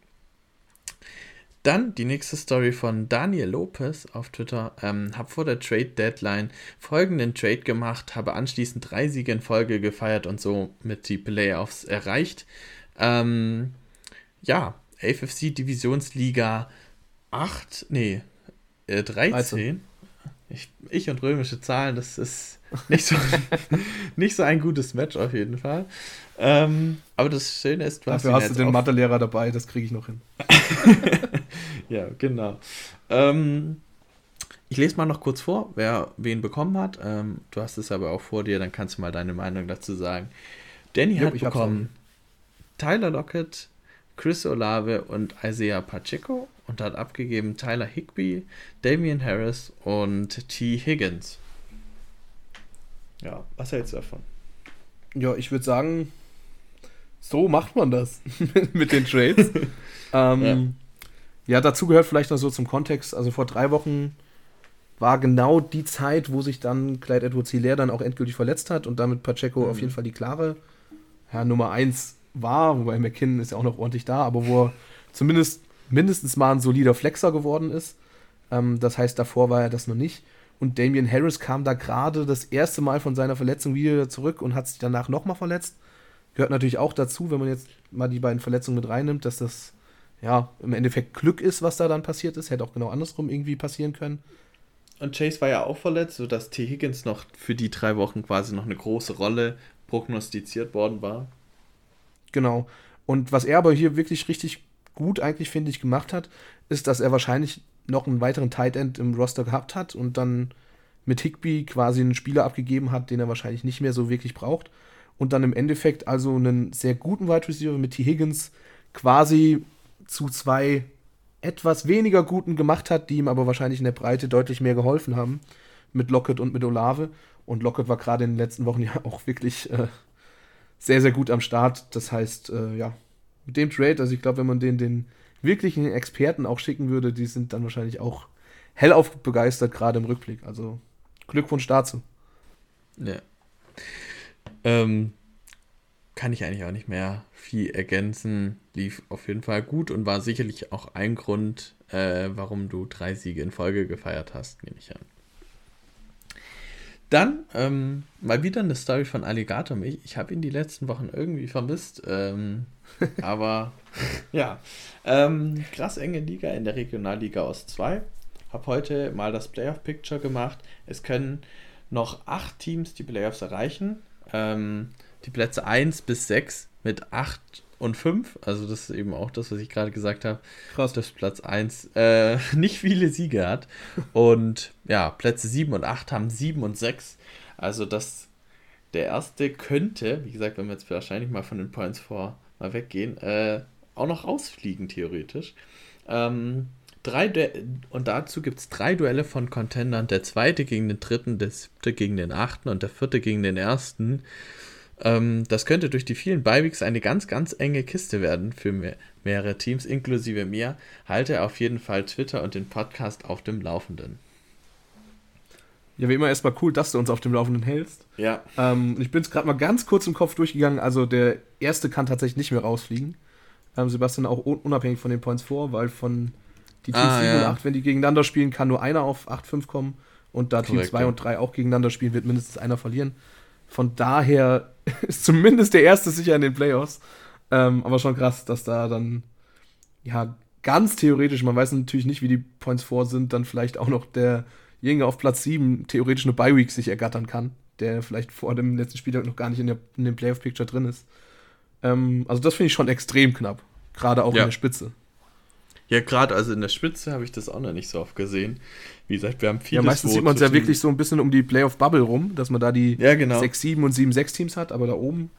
Dann die nächste Story von Daniel Lopez auf Twitter. Ähm, habe vor der Trade Deadline folgenden Trade gemacht, habe anschließend drei Siege in Folge gefeiert und so mit die Playoffs erreicht. Ähm, ja, AFC Divisionsliga 8, nee, äh, 13. Also. Ich, ich und römische Zahlen, das ist nicht so, <laughs> nicht so ein gutes Match auf jeden Fall. Ähm, aber das Schöne ist, du Dafür hast, hast du den Mathelehrer dabei, das kriege ich noch hin. <laughs> ja, genau. Ähm, ich lese mal noch kurz vor, wer wen bekommen hat. Ähm, du hast es aber auch vor dir, dann kannst du mal deine Meinung dazu sagen. Danny Jo, hat bekommen Tyler Lockett, Chris Olave und Isaiah Pacheco und hat abgegeben Tyler Higby, Damian Harris und T. Higgins. Ja, was hältst du davon? Ja, ich würde sagen, so macht man das <laughs> mit den Trades. <laughs> ähm, ja. Dazu gehört vielleicht noch so zum Kontext. Also vor drei Wochen war genau die Zeit, wo sich dann Clyde Edwards Hilaire dann auch endgültig verletzt hat und damit Pacheco auf jeden Fall die klare ja, Nummer 1 war, wobei McKinnon ist ja auch noch ordentlich da, aber wo er zumindest mindestens mal ein solider Flexer geworden ist. Ähm, das heißt, davor war er das noch nicht. Und Damian Harris kam da gerade das erste Mal von seiner Verletzung wieder zurück und hat sich danach nochmal verletzt. Gehört natürlich auch dazu, wenn man jetzt mal die beiden Verletzungen mit reinnimmt, dass das ja im Endeffekt Glück ist, was da dann passiert ist. Hätte auch genau andersrum irgendwie passieren können. Und Chase war ja auch verletzt, sodass T. Higgins noch für die drei Wochen quasi noch eine große Rolle prognostiziert worden war. Genau. Und was er aber hier wirklich richtig gut eigentlich, finde ich, gemacht hat, ist, dass er wahrscheinlich noch einen weiteren Tight End im Roster gehabt hat und dann mit Higby quasi einen Spieler abgegeben hat, den er wahrscheinlich nicht mehr so wirklich braucht. Und dann im Endeffekt also einen sehr guten Wide Receiver mit T. Higgins quasi zu zwei etwas weniger guten gemacht hat, die ihm aber wahrscheinlich in der Breite deutlich mehr geholfen haben. Mit Lockett und mit Olave. Und Lockett war gerade in den letzten Wochen <laughs> ja auch wirklich äh, sehr, sehr gut am Start. Das heißt, äh, ja, mit dem Trade, also ich glaube, wenn man den, den wirklichen Experten auch schicken würde, die sind dann wahrscheinlich auch hellauf begeistert, gerade im Rückblick. Also Glückwunsch dazu. Ja. Ähm, kann ich eigentlich auch nicht mehr viel ergänzen. Lief auf jeden Fall gut und war sicherlich auch ein Grund, äh, warum du drei Siege in Folge gefeiert hast, nehme ich an. Dann ähm, mal wieder eine Story von Alligator mich. Ich habe ihn die letzten Wochen irgendwie vermisst. Ähm, <laughs> aber ja, ähm, krass enge Liga in der Regionalliga Ost 2. Habe heute mal das Playoff-Picture gemacht. Es können noch acht Teams die Playoffs erreichen. Ähm, die Plätze 1 bis 6 mit 8 und 5. Also das ist eben auch das, was ich gerade gesagt habe. Krass. Dass Platz 1 äh, <laughs> nicht viele Siege hat. Und ja, Plätze 7 und 8 haben 7 und 6. Also das, der erste könnte, wie gesagt, wenn wir jetzt wahrscheinlich mal von den Points vor mal weggehen, äh, auch noch rausfliegen, theoretisch. Ähm, drei Du und dazu gibt es drei Duelle von Contendern. Der zweite gegen den dritten, der siebte gegen den achten und der vierte gegen den ersten. Ähm, das könnte durch die vielen Beiweeks eine ganz, ganz enge Kiste werden für mehr, mehrere Teams, inklusive mir. Halte auf jeden Fall Twitter und den Podcast auf dem Laufenden. Ja, wie immer erstmal cool, dass du uns auf dem Laufenden hältst. Ja. Ähm, ich bin es gerade mal ganz kurz im Kopf durchgegangen. Also der erste kann tatsächlich nicht mehr rausfliegen. Ähm, Sebastian auch un unabhängig von den Points vor, weil von die Teams Ah, 7 ja. und 8, wenn die gegeneinander spielen, kann nur einer auf 8-5 kommen. Und da Team Korrekt, 2 ja. und 3 auch gegeneinander spielen, wird mindestens einer verlieren. Von daher <laughs> ist zumindest der erste sicher in den Playoffs. Ähm, aber schon krass, dass da dann, ja, ganz theoretisch, man weiß natürlich nicht, wie die Points vor sind, dann vielleicht auch noch derjenige auf Platz 7 theoretisch eine Bye-Week sich ergattern kann, der vielleicht vor dem letzten Spieltag noch gar nicht in, der, in dem Playoff-Picture drin ist. Ähm, also das finde ich schon extrem knapp. Gerade auch Ja. in der Spitze. Ja, gerade also in der Spitze habe ich das auch noch nicht so oft gesehen. Wie gesagt, wir haben Ja, viele. meistens sieht man es ja wirklich so ein bisschen um die Playoff-Bubble rum, dass man da die Ja, genau. 6, 7 und 7, 6 Teams hat, aber da oben.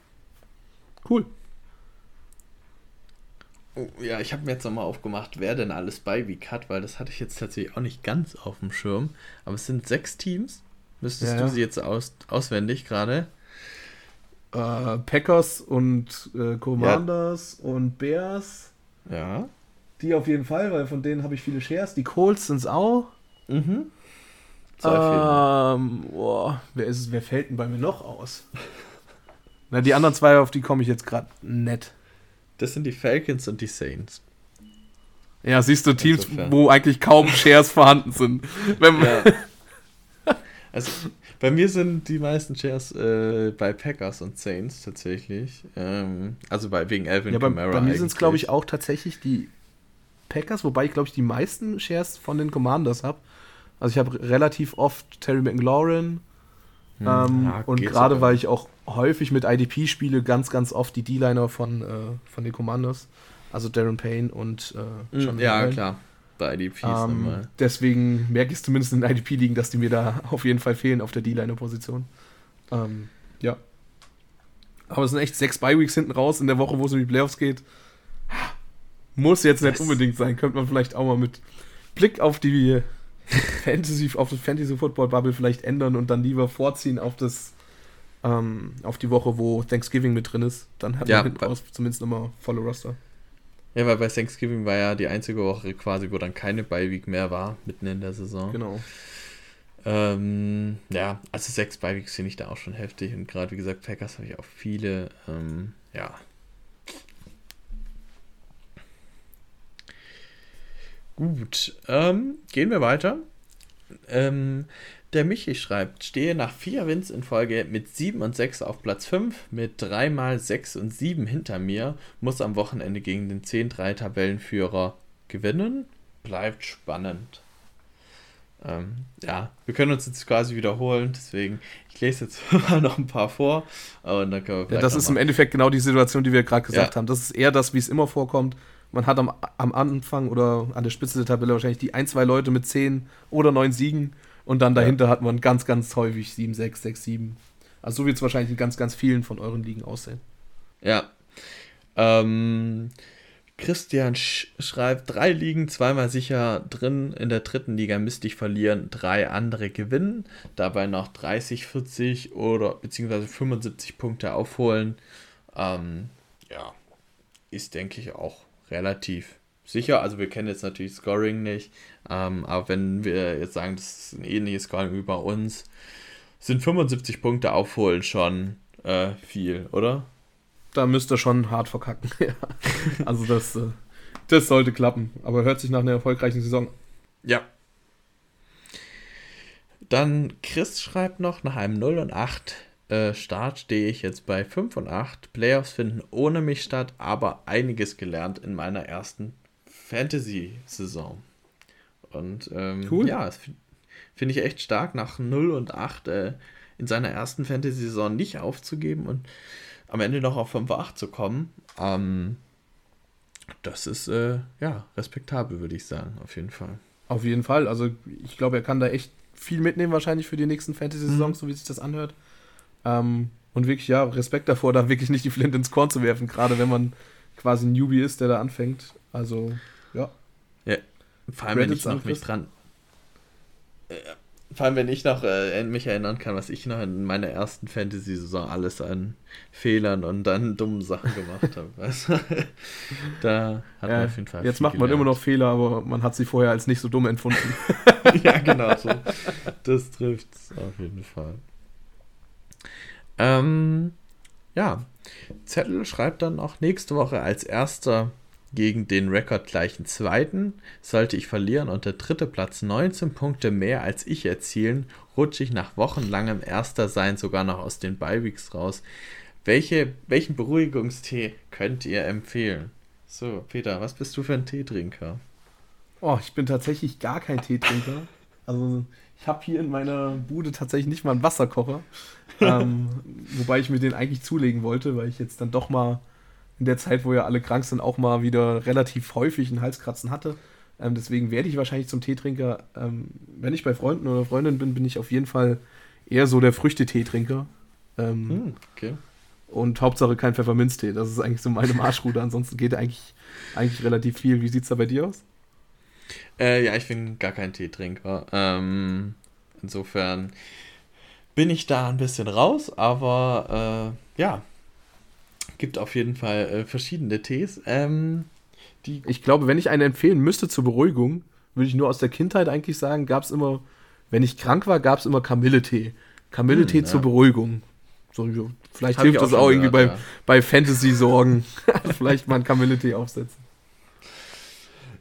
Cool. Oh, ja, ich habe mir jetzt nochmal aufgemacht, wer denn alles bei Week hat, weil das hatte ich jetzt tatsächlich auch nicht ganz auf dem Schirm. Aber es sind sechs Teams. Müsstest Ja, du ja. sie jetzt aus, auswendig gerade? Äh, Packers und äh, Commanders und Bears. Ja. Die auf jeden Fall, weil von denen habe ich viele Shares. Die Colts sind es auch. Mhm. Ähm, boah, wer, ist, es- wer fällt denn bei mir noch aus? Na, die anderen zwei, auf die komme ich jetzt gerade nett. Das sind die Falcons und die Saints. Ja, siehst du, Teams, Insofern. wo eigentlich kaum Shares vorhanden sind. Ja. <laughs> also bei mir sind die meisten Shares äh, bei Packers und Saints tatsächlich. Ähm, also bei, wegen Alvin Ja, bei, Kamara. bei mir sind es, glaube ich, auch tatsächlich die Packers, wobei ich, glaube ich, die meisten Shares von den Commanders habe. Also ich habe relativ oft Terry McLaurin Hm, ähm, ja, und gerade weil ich auch häufig mit IDP spiele, ganz, ganz oft die D-Liner von, äh, von den Commanders. Also Darren Payne und äh, Mhm, John ja, Allen. klar. bei IDPs ähm, Deswegen merke ich es zumindest in IDP-Ligen, dass die mir da <laughs> auf jeden Fall fehlen auf der D-Liner-Position. Ähm, ja. Aber es sind echt sechs Bye-Weeks hinten raus in der Woche, wo es um die Playoffs geht. Muss jetzt nicht unbedingt sein. Könnte man vielleicht auch mal mit Blick auf die Fantasy, auf das Fantasy Football Bubble vielleicht ändern und dann lieber vorziehen auf das ähm, auf die Woche, wo Thanksgiving mit drin ist. Dann hat ja, man hinten raus zumindest nochmal volle Roster. Ja, weil bei Thanksgiving war ja die einzige Woche quasi, wo dann keine Beiweek mehr war, mitten in der Saison. Genau. Ähm, ja, also sechs Beiweeks finde ich da auch schon heftig. Und gerade wie gesagt, Packers habe ich auch viele. Ähm, ja. Gut, ähm, gehen wir weiter. Ähm, der Michi schreibt, stehe nach vier Wins in Folge mit 7 und 6 auf Platz 5, mit 3 mal 6 und 7 hinter mir, muss am Wochenende gegen den 10-3 Tabellenführer gewinnen. Bleibt spannend. Ähm, ja, wir können uns jetzt quasi wiederholen, deswegen, ich lese jetzt <laughs> mal noch ein paar vor. Und dann können wir ja, das ist im Endeffekt genau die Situation, die wir gerade gesagt ja. haben. Das ist eher das, wie es immer vorkommt. Man hat am, am Anfang oder an der Spitze der Tabelle wahrscheinlich die ein, zwei Leute mit 10 oder 9 Siegen und dann dahinter ja. hat man ganz, ganz häufig 7, 6, 6, 7. Also so wird es wahrscheinlich in ganz, ganz vielen von euren Ligen aussehen. Ja. Ähm, Christian sch schreibt, drei Ligen zweimal sicher drin, in der dritten Liga müsste ich verlieren, drei andere gewinnen, dabei noch 30, 40 oder beziehungsweise 75 Punkte aufholen. Ähm, ja, ist denke ich auch relativ sicher. Also wir kennen jetzt natürlich Scoring nicht, ähm, aber wenn wir jetzt sagen, das ist ein ähnliches Scoring wie bei uns, sind 75 Punkte aufholen schon äh, viel, oder? Da müsst ihr schon hart verkacken. <laughs> also das, äh, das sollte klappen. Aber hört sich nach einer erfolgreichen Saison. Ja. Dann Chris schreibt noch, nach einem 0 und 8 äh, Start stehe ich jetzt bei 5 und 8. Playoffs finden ohne mich statt, aber einiges gelernt in meiner ersten Fantasy-Saison. Und ähm, cool. ja, das finde ich echt stark, nach 0 und 8 äh, in seiner ersten Fantasy-Saison nicht aufzugeben und am Ende noch auf 5 und 8 zu kommen. Ähm, das ist äh, ja respektabel, würde ich sagen, auf jeden Fall. Auf jeden Fall. Also ich glaube, er kann da echt viel mitnehmen, wahrscheinlich für die nächsten Fantasy-Saisons, mhm. so wie sich das anhört. Ähm, und wirklich, ja, Respekt davor, da wirklich nicht die Flint ins Korn zu werfen, gerade wenn man quasi ein Newbie ist, der da anfängt. Also ja. Ja, vor allem, wenn ich noch mich dran. Äh, vor allem, wenn ich noch äh, mich erinnern kann, was ich noch in meiner ersten Fantasy-Saison alles an Fehlern und dann dummen Sachen gemacht habe. <laughs> Du? da hat ja, man auf jeden Fall. Jetzt macht man gelernt. immer noch Fehler, aber man hat sie vorher als nicht so dumm empfunden. <laughs> ja, genau so. Das trifft auf jeden Fall. Ähm, ja, Zettel schreibt dann auch nächste Woche als erster gegen den rekordgleichen Zweiten. Sollte ich verlieren und der dritte Platz 19 Punkte mehr als ich erzielen, rutsche ich nach wochenlangem Erster sein sogar noch aus den Beiweeks raus. Welche, welchen Beruhigungstee könnt ihr empfehlen? So, Peter, was bist du für ein Teetrinker? Oh, ich bin tatsächlich gar kein Teetrinker. Also, ich habe hier in meiner Bude tatsächlich nicht mal einen Wasserkocher. ähm, <laughs> wobei ich mir den eigentlich zulegen wollte, weil ich jetzt dann doch mal in der Zeit, wo ja alle krank sind, auch mal wieder relativ häufig einen Halskratzen hatte. Ähm, deswegen werde ich wahrscheinlich zum Teetrinker. Ähm, wenn ich bei Freunden oder Freundinnen bin, bin ich auf jeden Fall eher so der Früchteteetrinker. Ähm, hm, okay. Und Hauptsache kein Pfefferminztee. Das ist eigentlich so meine <laughs> Marschroute. Ansonsten geht eigentlich, eigentlich relativ viel. Wie sieht es da bei dir aus? Äh, ja, ich bin gar kein Teetrinker. Ähm, insofern bin ich da ein bisschen raus, aber äh, ja, gibt auf jeden Fall äh, verschiedene Tees. Ähm, ich glaube, wenn ich einen empfehlen müsste zur Beruhigung, würde ich nur aus der Kindheit eigentlich sagen, gab es immer, wenn ich krank war, gab es immer Kamilletee. Kamilletee hm, zur ja. Beruhigung. So, vielleicht Hab hilft das auch, auch irgendwie gehört, bei, ja. bei Fantasy-Sorgen. <laughs> vielleicht mal einen Kamilletee aufsetzen.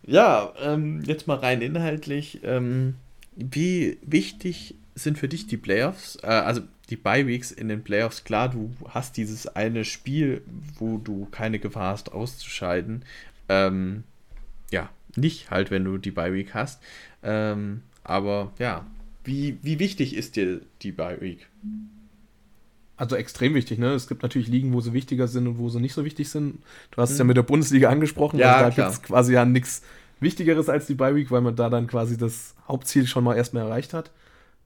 Ja, ähm, jetzt mal rein inhaltlich. Ähm, wie wichtig sind für dich die Playoffs? Äh, also die Bye-Weeks in den Playoffs, klar, du hast dieses eine Spiel, wo du keine Gefahr hast, auszuscheiden. Ähm, ja, nicht halt, wenn du die Bye-Week hast. Ähm, aber ja, wie, wie wichtig ist dir die Bye-Week? Also extrem wichtig, ne? Es gibt natürlich Ligen, wo sie wichtiger sind und wo sie nicht so wichtig sind. Du hast es ja mhm. mit der Bundesliga angesprochen, ja, also da gibt es quasi ja nichts Wichtigeres als die Bye Week, weil man da dann quasi das Hauptziel schon mal erstmal erreicht hat.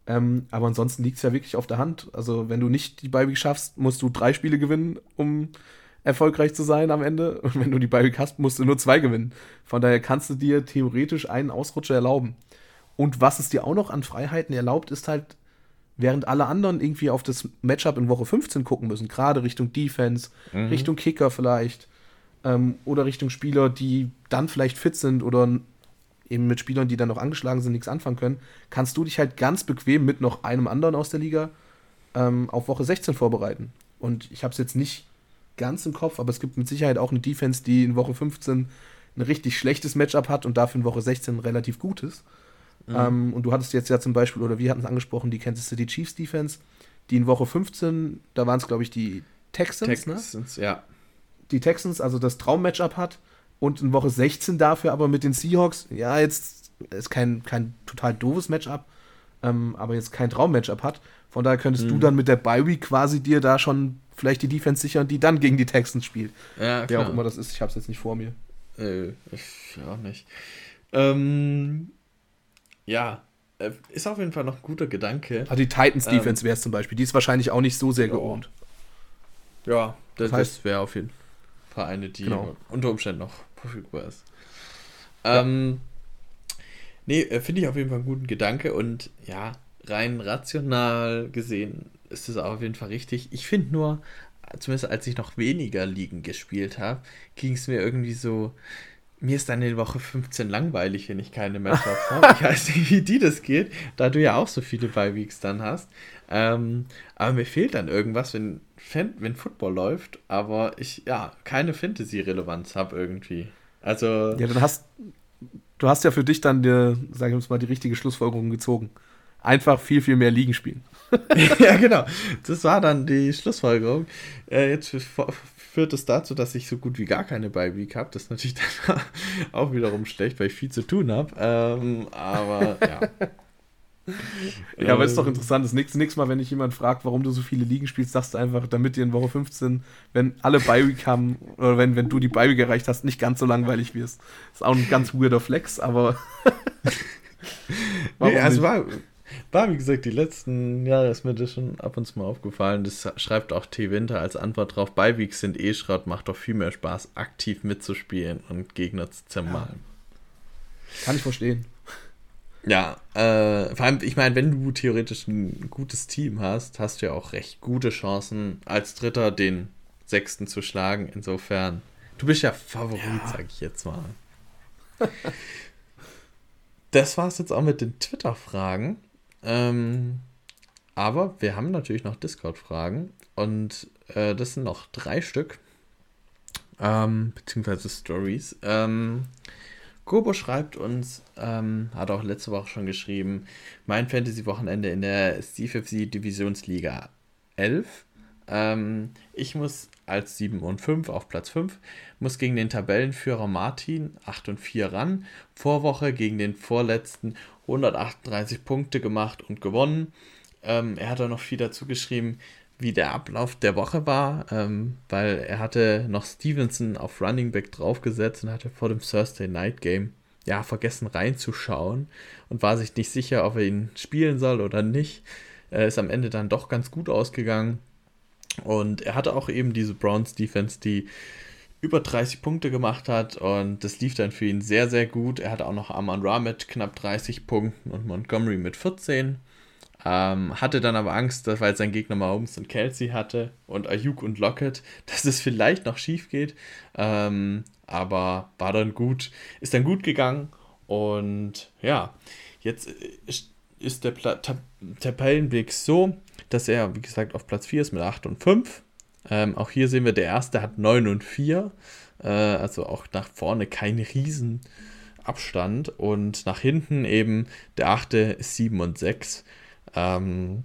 Ähm, aber ansonsten liegt es ja wirklich auf der Hand. Also, wenn du nicht die Bye Week schaffst, musst du drei Spiele gewinnen, um erfolgreich zu sein am Ende. <laughs> Und wenn du die Bye Week hast, musst du nur zwei gewinnen. Von daher kannst du dir theoretisch einen Ausrutscher erlauben. Und was es dir auch noch an Freiheiten erlaubt, ist halt, während alle anderen irgendwie auf das Matchup in Woche 15 gucken müssen, gerade Richtung Defense, mhm. Richtung Kicker vielleicht, ähm, oder Richtung Spieler, die dann vielleicht fit sind oder eben mit Spielern, die dann noch angeschlagen sind, nichts anfangen können, kannst du dich halt ganz bequem mit noch einem anderen aus der Liga ähm, auf Woche 16 vorbereiten. Und ich habe es jetzt nicht ganz im Kopf, aber es gibt mit Sicherheit auch eine Defense, die in Woche 15 ein richtig schlechtes Matchup hat und dafür in Woche 16 relativ gutes. Mhm. Ähm, und du hattest jetzt ja zum Beispiel, oder wir hatten es angesprochen, die Kansas City Chiefs Defense, die in Woche 15, da waren es glaube ich die Texans, ne? Texans, ne? ja. Die Texans, also das Traum-Matchup hat und in Woche 16 dafür aber mit den Seahawks, ja, jetzt ist kein, kein total doofes Matchup, ähm, aber jetzt kein Traum-Matchup hat. Von daher könntest mhm. du dann mit der Bye-Week quasi dir da schon vielleicht die Defense sichern, die dann gegen die Texans spielt. Ja, klar. Wer auch immer das ist, ich habe es jetzt nicht vor mir. Äh, ich auch nicht. Ähm, ja, äh, ist auf jeden Fall noch ein guter Gedanke. Also die Titans Defense ähm, wäre es zum Beispiel. Die ist wahrscheinlich auch nicht so sehr geohnt. Ja, das, das, das wäre auf jeden Fall eine, die genau. unter Umständen noch verfügbar ist. Ähm, ja. Nee, äh, finde ich auf jeden Fall einen guten Gedanke und ja, rein rational gesehen ist es auf jeden Fall richtig. Ich finde nur, zumindest als ich noch weniger Ligen gespielt habe, ging es mir irgendwie so, mir ist dann in Woche 15 langweilig, wenn ich keine Matchups habe. Ich weiß nicht, wie die das geht, da du ja auch so viele Bye-Weeks dann hast. Ähm, aber mir fehlt dann irgendwas, wenn, wenn Football läuft, aber ich ja keine Fantasy-Relevanz habe irgendwie. Also. Ja, dann hast du hast ja für dich dann, die, sagen wir mal, die richtige Schlussfolgerung gezogen. Einfach viel, viel mehr Ligen spielen. <laughs> ja, genau. Das war dann die Schlussfolgerung. Äh, jetzt führt es dazu, dass ich so gut wie gar keine Bye-Week habe. Das ist natürlich dann <laughs> auch wiederum schlecht, weil ich viel zu tun habe. Ähm, aber ja. <laughs> ja, aber ist doch ähm. interessant. Das nächste, nächste Mal, wenn dich jemand fragt, warum du so viele Ligen spielst, sagst du einfach, damit dir in Woche 15, wenn alle Bi-Week haben, oder wenn, wenn du die Bi-Week erreicht hast, nicht ganz so langweilig wirst. Ist auch ein ganz weirder Flex, aber. nee, also war, war, wie gesagt, die letzten Jahre ist mir das schon ab und zu mal aufgefallen. Das schreibt auch T. Winter als Antwort drauf. Beiweeks sind eh Schrott, macht doch viel mehr Spaß, aktiv mitzuspielen und Gegner zu zermalen. Ja. Kann ich verstehen. Ja, äh, vor allem, ich meine, wenn du theoretisch ein gutes Team hast, hast du ja auch recht gute Chancen, als Dritter den Sechsten zu schlagen. Insofern, du bist ja Favorit, ja. sag ich jetzt mal. das war's jetzt auch mit den Twitter-Fragen. Ähm, aber wir haben natürlich noch Discord-Fragen und äh, das sind noch drei Stück. Ähm, beziehungsweise Stories. Ähm, Kobo schreibt uns, ähm, hat auch letzte Woche schon geschrieben, mein Fantasy-Wochenende in der CFFC Divisionsliga 11. Ähm, ich muss als 7 und 5 auf Platz 5, muss gegen den Tabellenführer Martin 8 und 4 ran. Vorwoche gegen den vorletzten 138 Punkte gemacht und gewonnen. Ähm, er hat auch noch viel dazu geschrieben, wie der Ablauf der Woche war, ähm, weil er hatte noch Stevenson auf Running Back draufgesetzt und hatte vor dem Thursday Night Game ja vergessen reinzuschauen und war sich nicht sicher, ob er ihn spielen soll oder nicht. Er ist am Ende dann doch ganz gut ausgegangen und er hatte auch eben diese Browns Defense, die über 30 Punkte gemacht hat und das lief dann für ihn sehr, sehr gut. Er hatte auch noch Amon Ra mit knapp 30 Punkten und Montgomery mit 14. Ähm, hatte dann aber Angst, dass, weil sein Gegner Mahomes und Kelsey hatte und Ayuk und Lockett, <laughs> dass es vielleicht noch schief geht. Ähm, aber war dann gut, ist dann gut gegangen und ja, jetzt ist der Tabellenblick so, dass er, wie gesagt, auf Platz 4 ist mit 8 und 5. Ähm, auch hier sehen wir, der erste hat 9 und 4. Äh, also auch nach vorne kein Riesenabstand. Und nach hinten eben der achte ist 7 und 6. Ähm,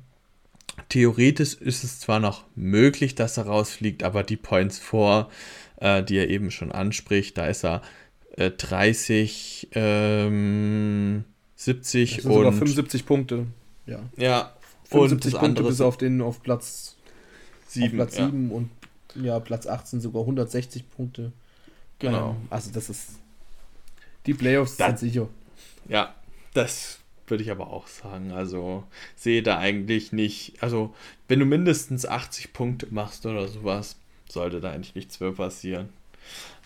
theoretisch ist es zwar noch möglich, dass er rausfliegt, aber die Points vor, äh, die er eben schon anspricht, da ist er äh, 30, ähm, 70 das sind und. Sogar 75 Punkte. Ja. Ja. 75 und Punkte bis auf den auf Platz 7, auf Platz ja. 7 und ja, Platz 18 sogar 160 Punkte. Genau. Ähm, also das ist Die Playoffs Das- sind sicher. Ja, das würde ich aber auch sagen. Also sehe da eigentlich nicht, also wenn du mindestens 80 Punkte machst oder sowas, sollte da eigentlich nichts mehr passieren.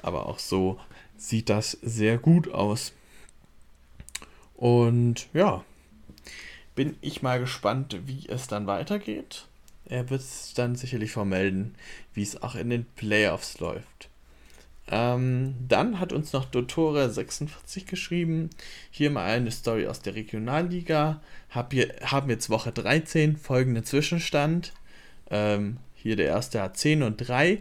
Aber auch so sieht das sehr gut aus. Und ja, bin ich mal gespannt, wie es dann weitergeht. Er wird es dann sicherlich vermelden, wie es auch in den Playoffs läuft. Ähm, dann hat uns noch Dottore46 geschrieben. Hier mal eine Story aus der Regionalliga. Hab hier, haben jetzt Woche 13, folgenden Zwischenstand. Ähm, hier der erste hat 10 und 3.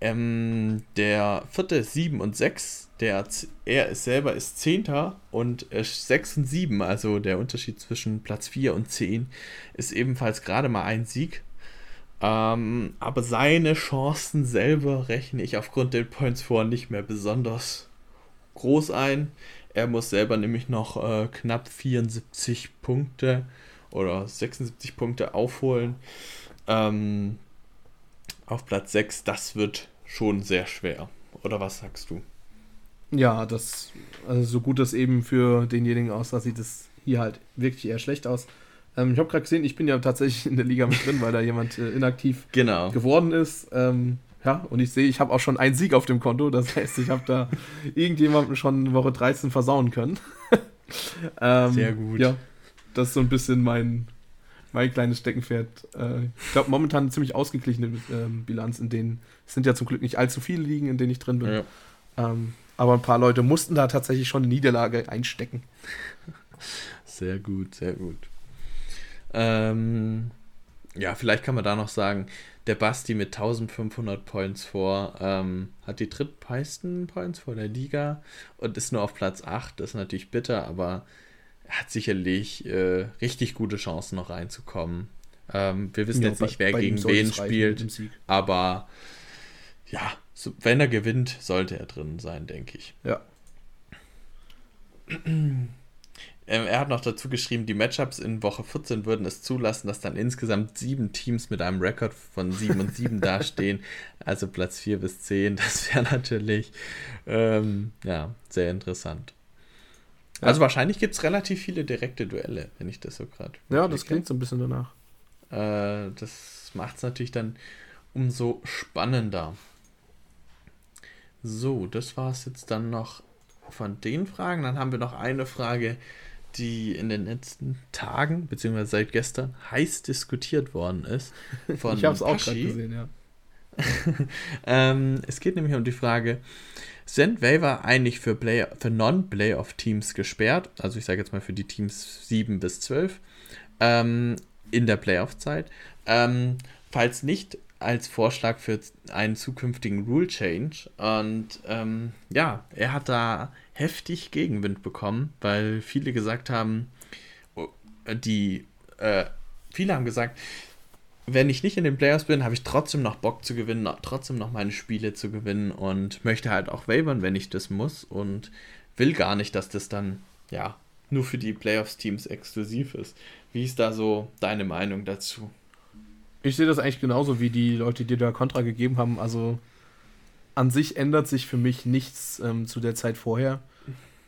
Ähm, der vierte ist 7 und 6. Der, er ist selber ist 10. und äh, 6 und 7. Also der Unterschied zwischen Platz 4 und 10 ist ebenfalls gerade mal ein Sieg. Ähm, aber seine Chancen selber rechne ich aufgrund der Points vor nicht mehr besonders groß ein. Er muss selber nämlich noch äh, knapp 74 Punkte oder 76 Punkte aufholen. Ähm, auf Platz 6, das wird schon sehr schwer. Oder was sagst du? Ja, das, also so gut das eben für denjenigen aussah, sieht es hier halt wirklich eher schlecht aus. Ähm, ich habe gerade gesehen, ich bin ja tatsächlich in der Liga mit drin, weil da jemand äh, inaktiv Genau. geworden ist. Ähm, ja, und ich sehe, ich habe auch schon einen Sieg auf dem Konto. Das heißt, ich habe da <laughs> irgendjemandem schon Woche 13 versauen können. <laughs> ähm, Sehr gut. Ja, das ist so ein bisschen mein, mein kleines Steckenpferd. Äh, ich glaube, momentan eine ziemlich ausgeglichene ähm, Bilanz, in denen es sind ja zum Glück nicht allzu viele Ligen, in denen ich drin bin. Ja. Ähm, aber ein paar Leute mussten da tatsächlich schon eine Niederlage einstecken. Sehr gut, sehr gut. Ähm, ja, vielleicht kann man da noch sagen, der Basti mit 1500 Points vor ähm, hat die drittmeisten Points vor der Liga und ist nur auf Platz 8. Das ist natürlich bitter, aber er hat sicherlich äh, richtig gute Chancen noch reinzukommen. Ähm, wir wissen Ja, jetzt bei- nicht, wer gegen wen spielt, aber ja, so, wenn er gewinnt, sollte er drin sein, denke ich. Ja. <clears throat> Ähm, er hat noch dazu geschrieben, die Matchups in Woche 14 würden es zulassen, dass dann insgesamt sieben Teams mit einem Rekord von 7 und 7 <laughs> dastehen. Also Platz 4 bis 10. Das wäre natürlich ähm, ja, sehr interessant. Ja. Also wahrscheinlich gibt es relativ viele direkte Duelle, wenn ich das so gerade. Ja, das klingt so ein bisschen danach. Äh, das macht es natürlich dann umso spannender. So, das war es jetzt dann noch von den Fragen. Dann haben wir noch eine Frage, die in den letzten Tagen, beziehungsweise seit gestern, heiß diskutiert worden ist. <laughs> Von ich habe es auch gerade gesehen, ja. <laughs> Ähm, es geht nämlich um die Frage, sind Waiver eigentlich für, Play für Non-Playoff-Teams gesperrt? Also ich sage jetzt mal für die Teams 7 bis 12 ähm, in der Playoff-Zeit. Ähm, falls nicht, als Vorschlag für einen zukünftigen Rule Change. Und ähm, ja, er hat da heftig Gegenwind bekommen, weil viele gesagt haben, oh, die, äh, viele haben gesagt, wenn ich nicht in den Playoffs bin, habe ich trotzdem noch Bock zu gewinnen, trotzdem noch meine Spiele zu gewinnen und möchte halt auch wavern, wenn ich das muss und will gar nicht, dass das dann, ja, nur für die Playoffs-Teams exklusiv ist. Wie ist da so deine Meinung dazu? Ich sehe das eigentlich genauso wie die Leute, die da Kontra gegeben haben. Also an sich ändert sich für mich nichts ähm, zu der Zeit vorher.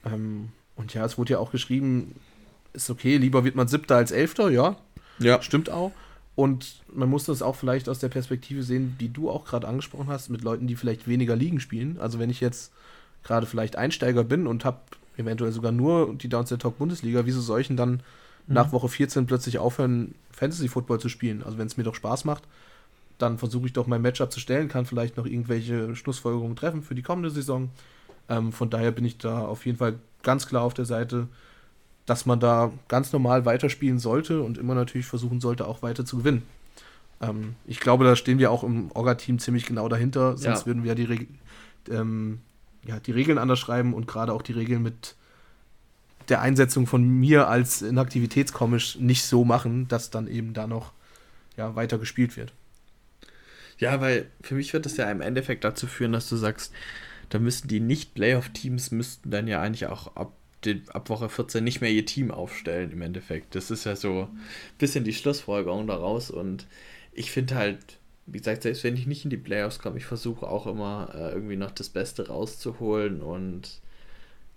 Ähm, und ja, es wurde ja auch geschrieben, ist okay, lieber wird man Siebter als Elfter, ja, Ja. stimmt auch. Und man muss das auch vielleicht aus der Perspektive sehen, die du auch gerade angesprochen hast, mit Leuten, die vielleicht weniger Ligen spielen. Also wenn ich jetzt gerade vielleicht Einsteiger bin und habe eventuell sogar nur die Downset Talk Bundesliga, wieso soll ich denn dann nach Woche 14 plötzlich aufhören, Fantasy Football zu spielen? Also wenn es mir doch Spaß macht, dann versuche ich doch mein Matchup zu stellen, kann vielleicht noch irgendwelche Schlussfolgerungen treffen für die kommende Saison. Ähm, von daher bin ich da auf jeden Fall ganz klar auf der Seite, dass man da ganz normal weiterspielen sollte und immer natürlich versuchen sollte, auch weiter zu gewinnen. Ähm, ich glaube, da stehen wir auch im Orga-Team ziemlich genau dahinter, sonst Ja. würden wir ja die, Reg ähm, ja die Regeln anders schreiben und gerade auch die Regeln mit der Einsetzung von mir als Inaktivitätskomisch nicht so machen, dass dann eben da noch ja, weiter gespielt wird. Ja, weil für mich wird das ja im Endeffekt dazu führen, dass du sagst, da müssten die Nicht-Playoff-Teams müssten dann ja eigentlich auch ab, den, ab Woche 14 nicht mehr ihr Team aufstellen im Endeffekt. Das ist ja so ein bisschen die Schlussfolgerung daraus und ich finde halt, wie gesagt, selbst wenn ich nicht in die Playoffs komme, ich versuche auch immer äh, irgendwie noch das Beste rauszuholen und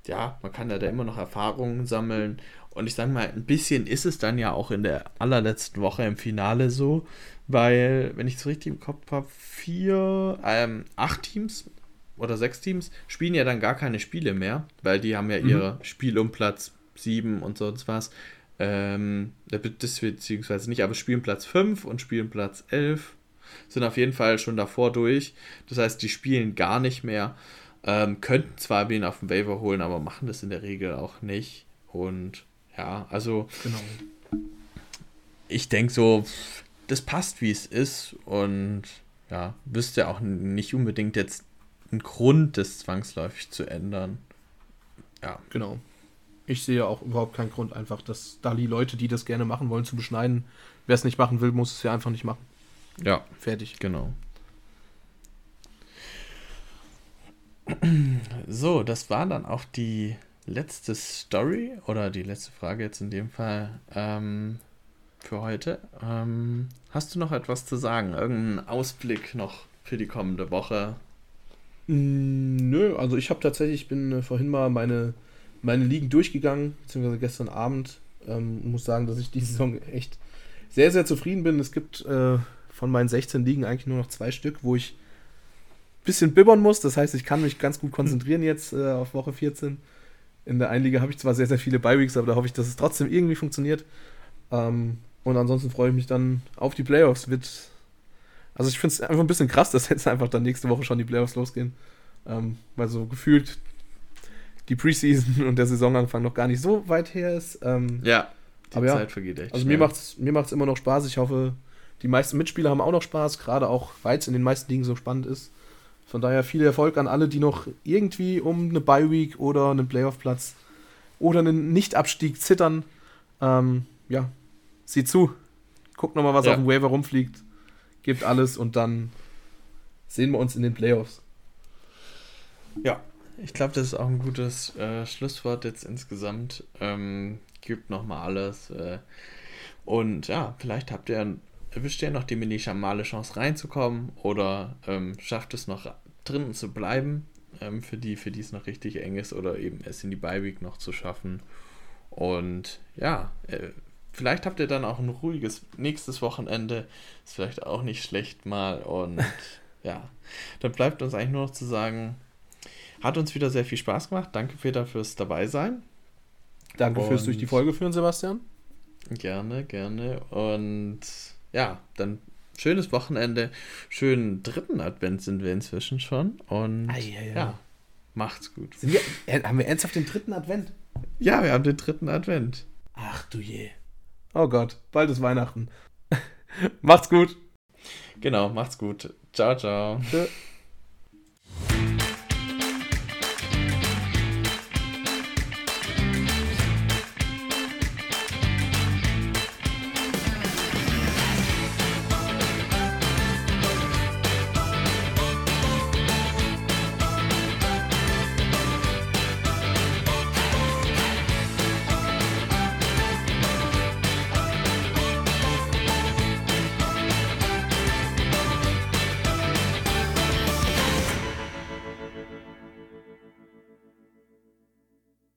ja, man kann ja da immer noch Erfahrungen sammeln. Und ich sage mal, ein bisschen ist es dann ja auch in der allerletzten Woche im Finale so, weil, wenn ich es richtig im Kopf habe, vier, ähm, acht Teams oder sechs Teams spielen ja dann gar keine Spiele mehr, weil die haben ja mhm. ihre Spiel um Platz sieben und sonst was. Ähm, das beziehungsweise nicht, aber spielen Platz 5 und spielen Platz 11 sind auf jeden Fall schon davor durch. Das heißt, die spielen gar nicht mehr. Ähm, könnten zwar wen auf dem Waiver holen, aber machen das in der Regel auch nicht. Und ja, also genau. ich denke so, das passt wie es ist und ja, wüsste auch nicht unbedingt jetzt einen Grund, das zwangsläufig zu ändern. Ja. Genau. Ich sehe auch überhaupt keinen Grund, einfach, dass da die Leute, die das gerne machen wollen, zu beschneiden. Wer es nicht machen will, muss es ja einfach nicht machen. Ja. Fertig. Genau. So, das war dann auch die letzte Story oder die letzte Frage jetzt in dem Fall ähm, für heute. Ähm, hast du noch etwas zu sagen? Irgendeinen Ausblick noch für die kommende Woche? Mm, nö, also ich habe tatsächlich, ich bin äh, vorhin mal meine, meine Ligen durchgegangen, beziehungsweise gestern Abend. Ähm, muss sagen, dass ich die Saison echt sehr, sehr zufrieden bin. Es gibt äh, von meinen 16 liegen eigentlich nur noch zwei Stück, wo ich bisschen bibbern muss. Das heißt, ich kann mich ganz gut konzentrieren jetzt äh, auf Woche 14. In der einen Liga habe ich zwar sehr, sehr viele Bye-Weeks, aber da hoffe ich, dass es trotzdem irgendwie funktioniert. Ähm, und ansonsten freue ich mich dann auf die Playoffs. Wird, also ich finde es einfach ein bisschen krass, dass jetzt einfach dann nächste Woche schon die Playoffs losgehen. Ähm, weil so gefühlt die Preseason <laughs> und der Saisonanfang noch gar nicht so weit her ist. Ähm, ja, die aber Zeit ja, vergeht echt. Also schnell. mir macht es mir macht's immer noch Spaß. Ich hoffe, die meisten Mitspieler haben auch noch Spaß, gerade auch, weil es in den meisten Ligen so spannend ist. Von daher viel Erfolg an alle, die noch irgendwie um eine Bye-Week oder einen Playoff-Platz oder einen Nicht-Abstieg zittern. Ähm, ja, sieh zu. Guckt nochmal, was ja. auf dem Waiver rumfliegt. Gebt alles und dann sehen wir uns in den Playoffs. Ja, ich glaube, das ist auch ein gutes äh, Schlusswort jetzt insgesamt. Ähm, gibt nochmal alles. Äh, und ja, vielleicht habt ihr erwischt ihr noch die minimale Chance reinzukommen oder ähm, schafft es noch drinnen zu bleiben, ähm, für die, für die es noch richtig eng ist oder eben es in die Bye-Week noch zu schaffen. Und ja, äh, vielleicht habt ihr dann auch ein ruhiges nächstes Wochenende. Ist vielleicht auch nicht schlecht mal. Und <laughs> ja, dann bleibt uns eigentlich nur noch zu sagen, hat uns wieder sehr viel Spaß gemacht. Danke, Peter, fürs dabei sein. Danke und fürs durch die Folge führen, Sebastian. Gerne, gerne. Und ja, dann schönes Wochenende. Schönen dritten Advent sind wir inzwischen schon. Und ah, ja, ja. ja, macht's gut. Wir, äh, haben wir ernsthaft den dritten Advent? Ja, wir haben den dritten Advent. Ach du je. Oh Gott, bald ist Weihnachten. <laughs> macht's gut. Genau, macht's gut. Ciao, ciao. Tschö.